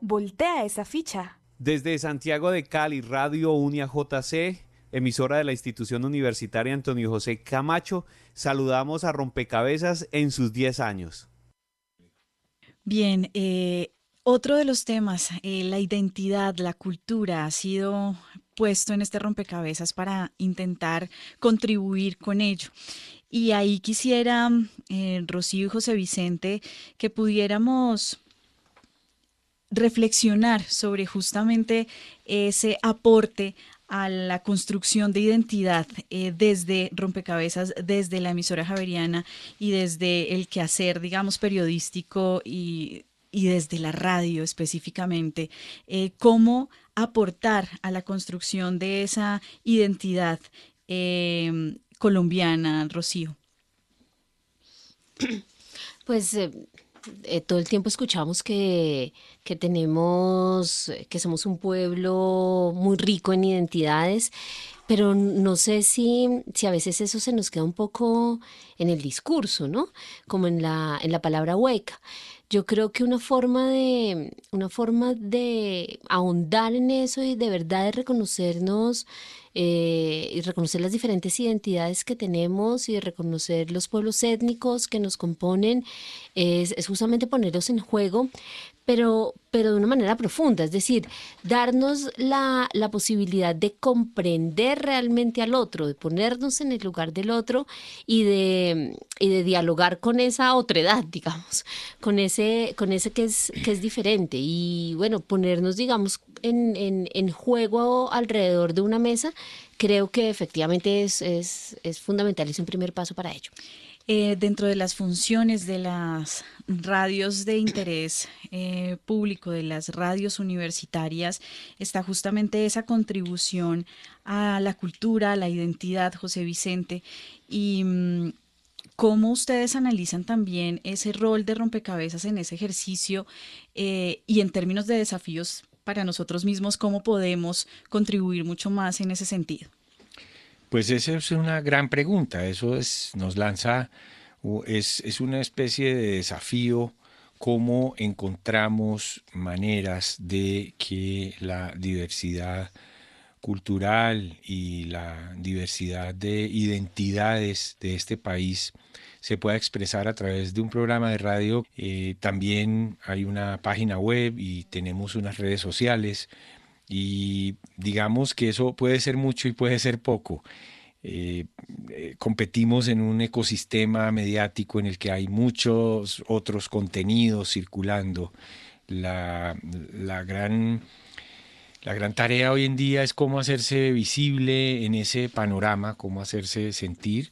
Voltea esa ficha. Desde Santiago de Cali, Radio Unia JC, emisora de la institución universitaria Antonio José Camacho, saludamos a Rompecabezas en sus 10 años. Bien, eh, otro de los temas, eh, la identidad, la cultura, ha sido puesto en este rompecabezas para intentar contribuir con ello. Y ahí quisiera, eh, Rocío y José Vicente, que pudiéramos reflexionar sobre justamente ese aporte a la construcción de identidad eh, desde rompecabezas, desde la emisora javeriana y desde el quehacer, digamos, periodístico y, y desde la radio específicamente, eh, cómo aportar a la construcción de esa identidad eh, colombiana, Rocío. Pues eh, eh, todo el tiempo escuchamos que, que tenemos, que somos un pueblo muy rico en identidades, pero no sé si, si a veces eso se nos queda un poco en el discurso, ¿no? Como en la, en la palabra hueca. Yo creo que una forma de, una forma de ahondar en eso y de verdad de reconocernos eh, y reconocer las diferentes identidades que tenemos y de reconocer los pueblos étnicos que nos componen es, es justamente ponerlos en juego, pero, pero de una manera profunda, es decir, darnos la, la, posibilidad de comprender realmente al otro, de ponernos en el lugar del otro y de, y de dialogar con esa otredad, digamos, con ese, con ese que, es, que es diferente y bueno, ponernos, digamos, en, en, en juego alrededor de una mesa, creo que efectivamente es, es, es fundamental, es un primer paso para ello. Eh, dentro de las funciones de las radios de interés eh, público, de las radios universitarias, está justamente esa contribución a la cultura, a la identidad, José Vicente, y mm, cómo ustedes analizan también ese rol de rompecabezas en ese ejercicio eh, y en términos de desafíos para nosotros mismos, cómo podemos contribuir mucho más en ese sentido. Pues esa es una gran pregunta. Eso es, nos lanza, es, es una especie de desafío cómo encontramos maneras de que la diversidad cultural y la diversidad de identidades de este país se pueda expresar a través de un programa de radio. Eh, también hay una página web y tenemos unas redes sociales y digamos que eso puede ser mucho y puede ser poco. Eh, eh, competimos en un ecosistema mediático en el que hay muchos otros contenidos circulando. La, la, gran, la gran tarea hoy en día es cómo hacerse visible en ese panorama, cómo hacerse sentir.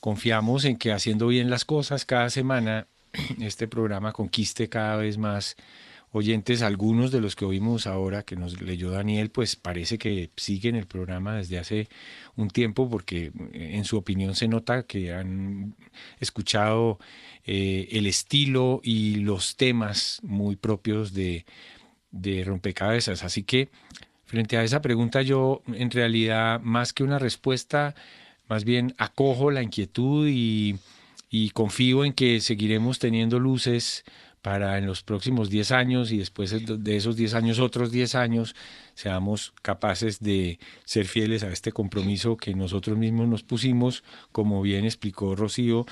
Confiamos en que haciendo bien las cosas cada semana, este programa conquiste cada vez más oyentes, algunos de los que oímos ahora que nos leyó Daniel, pues parece que siguen el programa desde hace un tiempo porque eh, en su opinión se nota que han escuchado eh, el estilo y los temas muy propios de, de rompecabezas. Así que frente a esa pregunta yo en realidad más que una respuesta, más bien acojo la inquietud y, y confío en que seguiremos teniendo luces para en los próximos 10 años y después de esos 10 años otros 10 años seamos capaces de ser fieles a este compromiso que nosotros mismos nos pusimos, como bien explicó Rocío,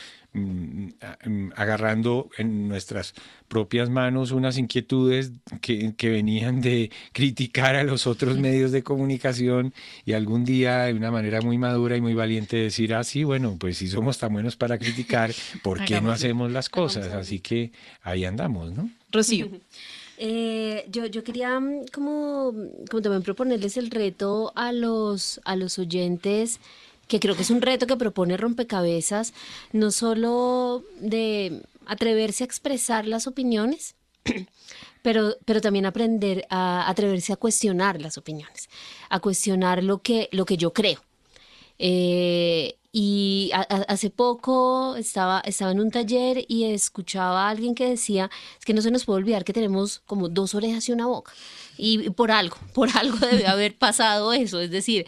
agarrando en nuestras propias manos unas inquietudes que, que, venían de criticar a los otros medios de comunicación y algún día de una manera muy madura y muy valiente decir, ah, sí, bueno, pues si somos tan buenos para criticar, ¿por qué no hacemos las cosas? Así que ahí andamos, ¿no? Rocío. Eh, yo, yo quería mm, como, como también proponerles el reto a los, a los oyentes que creo que es un reto que propone Rompecabezas, no solo de atreverse a expresar las opiniones, pero, pero también aprender a atreverse a cuestionar las opiniones, a cuestionar lo que, lo que yo creo. Eh, y hace poco estaba, estaba en un taller y escuchaba a alguien que decía, es que no se nos puede olvidar que tenemos como dos orejas y una boca. Y por algo, por algo debe haber pasado eso. Es decir,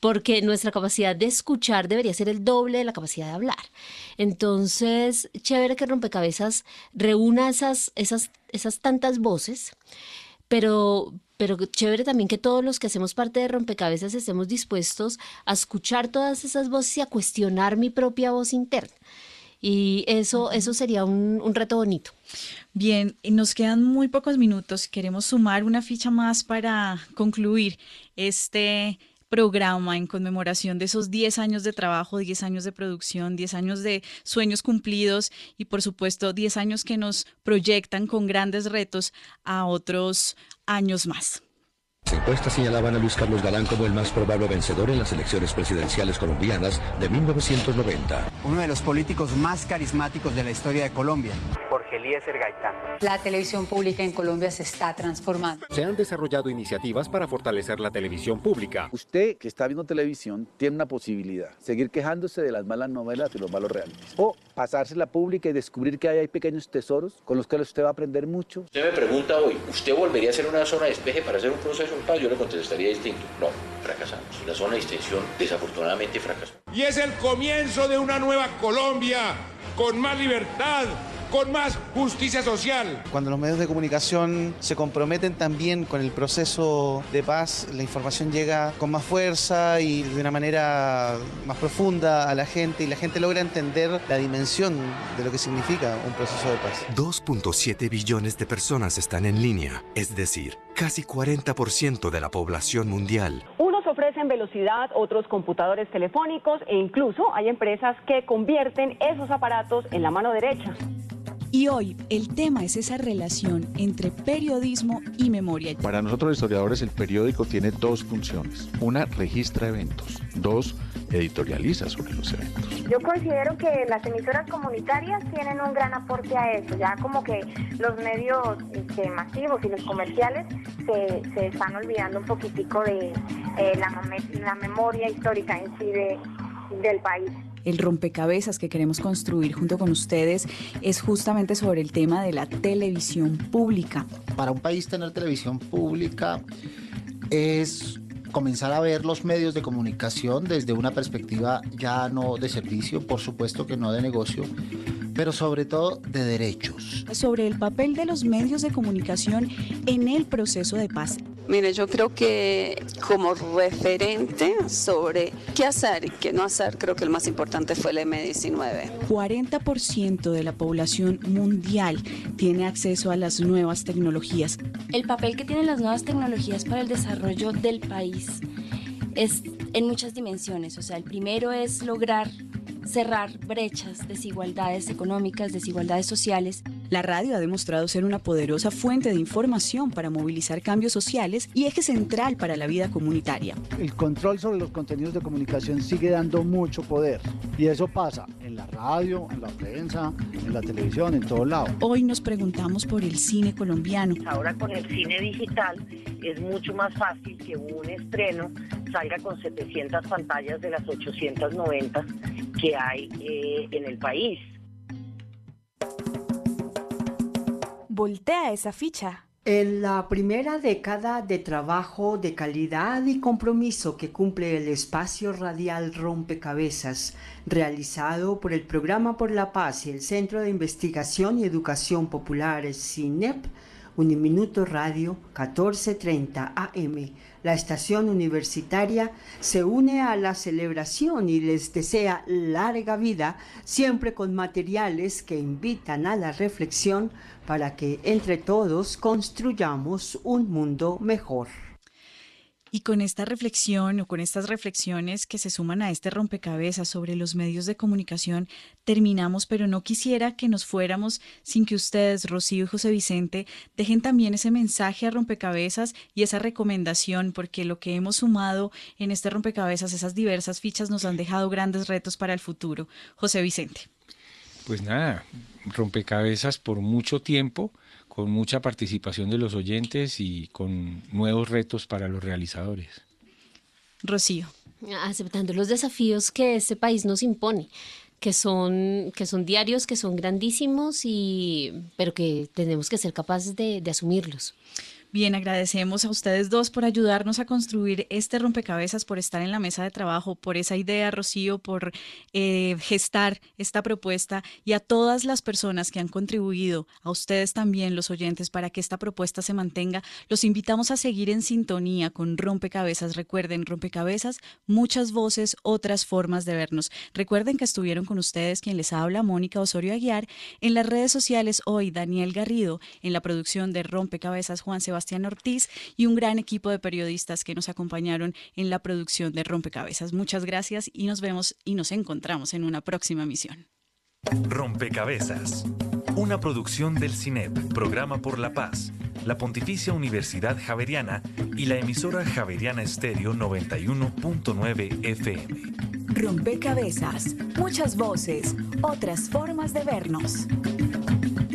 porque nuestra capacidad de escuchar debería ser el doble de la capacidad de hablar. Entonces, chévere que Rompecabezas reúna esas, esas, esas tantas voces, pero, pero chévere también que todos los que hacemos parte de Rompecabezas estemos dispuestos a escuchar todas esas voces y a cuestionar mi propia voz interna. Y eso, eso sería un, un reto bonito. Bien, nos quedan muy pocos minutos. Queremos sumar una ficha más para concluir este programa en conmemoración de esos 10 años de trabajo, 10 años de producción, 10 años de sueños cumplidos y por supuesto 10 años que nos proyectan con grandes retos a otros años más. Las encuestas señalaban a Luis Carlos Galán como el más probable vencedor en las elecciones presidenciales colombianas de 1990. Uno de los políticos más carismáticos de la historia de Colombia. Jorge Eliezer Gaitán. La televisión pública en Colombia se está transformando. Se han desarrollado iniciativas para fortalecer la televisión pública. Usted que está viendo televisión tiene una posibilidad, seguir quejándose de las malas novelas y los malos realities. O pasársela pública y descubrir que hay, hay pequeños tesoros con los que usted va a aprender mucho. Usted me pregunta hoy, ¿usted volvería a ser una zona de despeje para hacer un proceso Yo le contestaría distinto. No, fracasamos. La zona de extensión desafortunadamente fracasó. Y es el comienzo de una nueva Colombia con más libertad con más justicia social. Cuando los medios de comunicación se comprometen también con el proceso de paz, la información llega con más fuerza y de una manera más profunda a la gente y la gente logra entender la dimensión de lo que significa un proceso de paz. 2.7 billones de personas están en línea, es decir, casi 40% de la población mundial. Unos ofrecen velocidad, otros computadores telefónicos e incluso hay empresas que convierten esos aparatos en la mano derecha. Y hoy el tema es esa relación entre periodismo y memoria. Para nosotros los historiadores el periódico tiene dos funciones. Una, registra eventos. Dos, editorializa sobre los eventos. Yo considero que las emisoras comunitarias tienen un gran aporte a eso, ya como que los medios este, masivos y los comerciales se, se, están olvidando un poquitico de eh, la, la, memoria histórica en sí de, del país el rompecabezas que queremos construir junto con ustedes es justamente sobre el tema de la televisión pública. Para un país tener televisión pública es comenzar a ver los medios de comunicación desde una perspectiva ya no de servicio, por supuesto que no de negocio, pero sobre todo de derechos. Sobre el papel de los medios de comunicación en el proceso de paz. Mire, yo creo que como referente sobre qué hacer y qué no hacer, creo que el más importante fue el M19. 40% de la población mundial tiene acceso a las nuevas tecnologías. El papel que tienen las nuevas tecnologías para el desarrollo del país es en muchas dimensiones. O sea, el primero es lograr cerrar brechas, desigualdades económicas, desigualdades sociales. La radio ha demostrado ser una poderosa fuente de información para movilizar cambios sociales y eje central para la vida comunitaria. El control sobre los contenidos de comunicación sigue dando mucho poder y eso pasa en la radio, en la prensa, en la televisión, en todo lado. Hoy nos preguntamos por el cine colombiano. Ahora con el cine digital es mucho más fácil que un estreno salga con 700 pantallas de las 890 que hay eh, en el país. Voltea esa ficha. En la primera década de trabajo de calidad y compromiso que cumple el espacio radial Rompecabezas, realizado por el Programa por la Paz y el Centro de Investigación y Educación Populares CINEP, Uniminuto Radio 1430 AM. La estación universitaria se une a la celebración y les desea larga vida, siempre con materiales que invitan a la reflexión para que entre todos construyamos un mundo mejor. Y con esta reflexión o con estas reflexiones que se suman a este rompecabezas sobre los medios de comunicación, terminamos, pero no quisiera que nos fuéramos sin que ustedes, Rocío y José Vicente, dejen también ese mensaje a rompecabezas y esa recomendación, porque lo que hemos sumado en este rompecabezas, esas diversas fichas, nos han dejado grandes retos para el futuro. José Vicente. Pues nada, rompecabezas por mucho tiempo con mucha participación de los oyentes y con nuevos retos para los realizadores. Rocío. Aceptando los desafíos que este país nos impone, que son, que son diarios, que son grandísimos, y, pero que tenemos que ser capaces de, de asumirlos. Bien, agradecemos a ustedes dos por ayudarnos a construir este rompecabezas, por estar en la mesa de trabajo, por esa idea, Rocío, por eh, gestar esta propuesta y a todas las personas que han contribuido, a ustedes también, los oyentes, para que esta propuesta se mantenga. Los invitamos a seguir en sintonía con Rompecabezas. Recuerden, Rompecabezas, muchas voces, otras formas de vernos. Recuerden que estuvieron con ustedes quien les habla, Mónica Osorio Aguiar, en las redes sociales hoy, Daniel Garrido, en la producción de Rompecabezas, Juan Sebastián. Sebastián Ortiz y un gran equipo de periodistas que nos acompañaron en la producción de Rompecabezas. Muchas gracias y nos vemos y nos encontramos en una próxima misión. Rompecabezas, una producción del CINEP, Programa por la Paz, la Pontificia Universidad Javeriana y la emisora Javeriana Estéreo 91.9 FM. Rompecabezas, muchas voces, otras formas de vernos.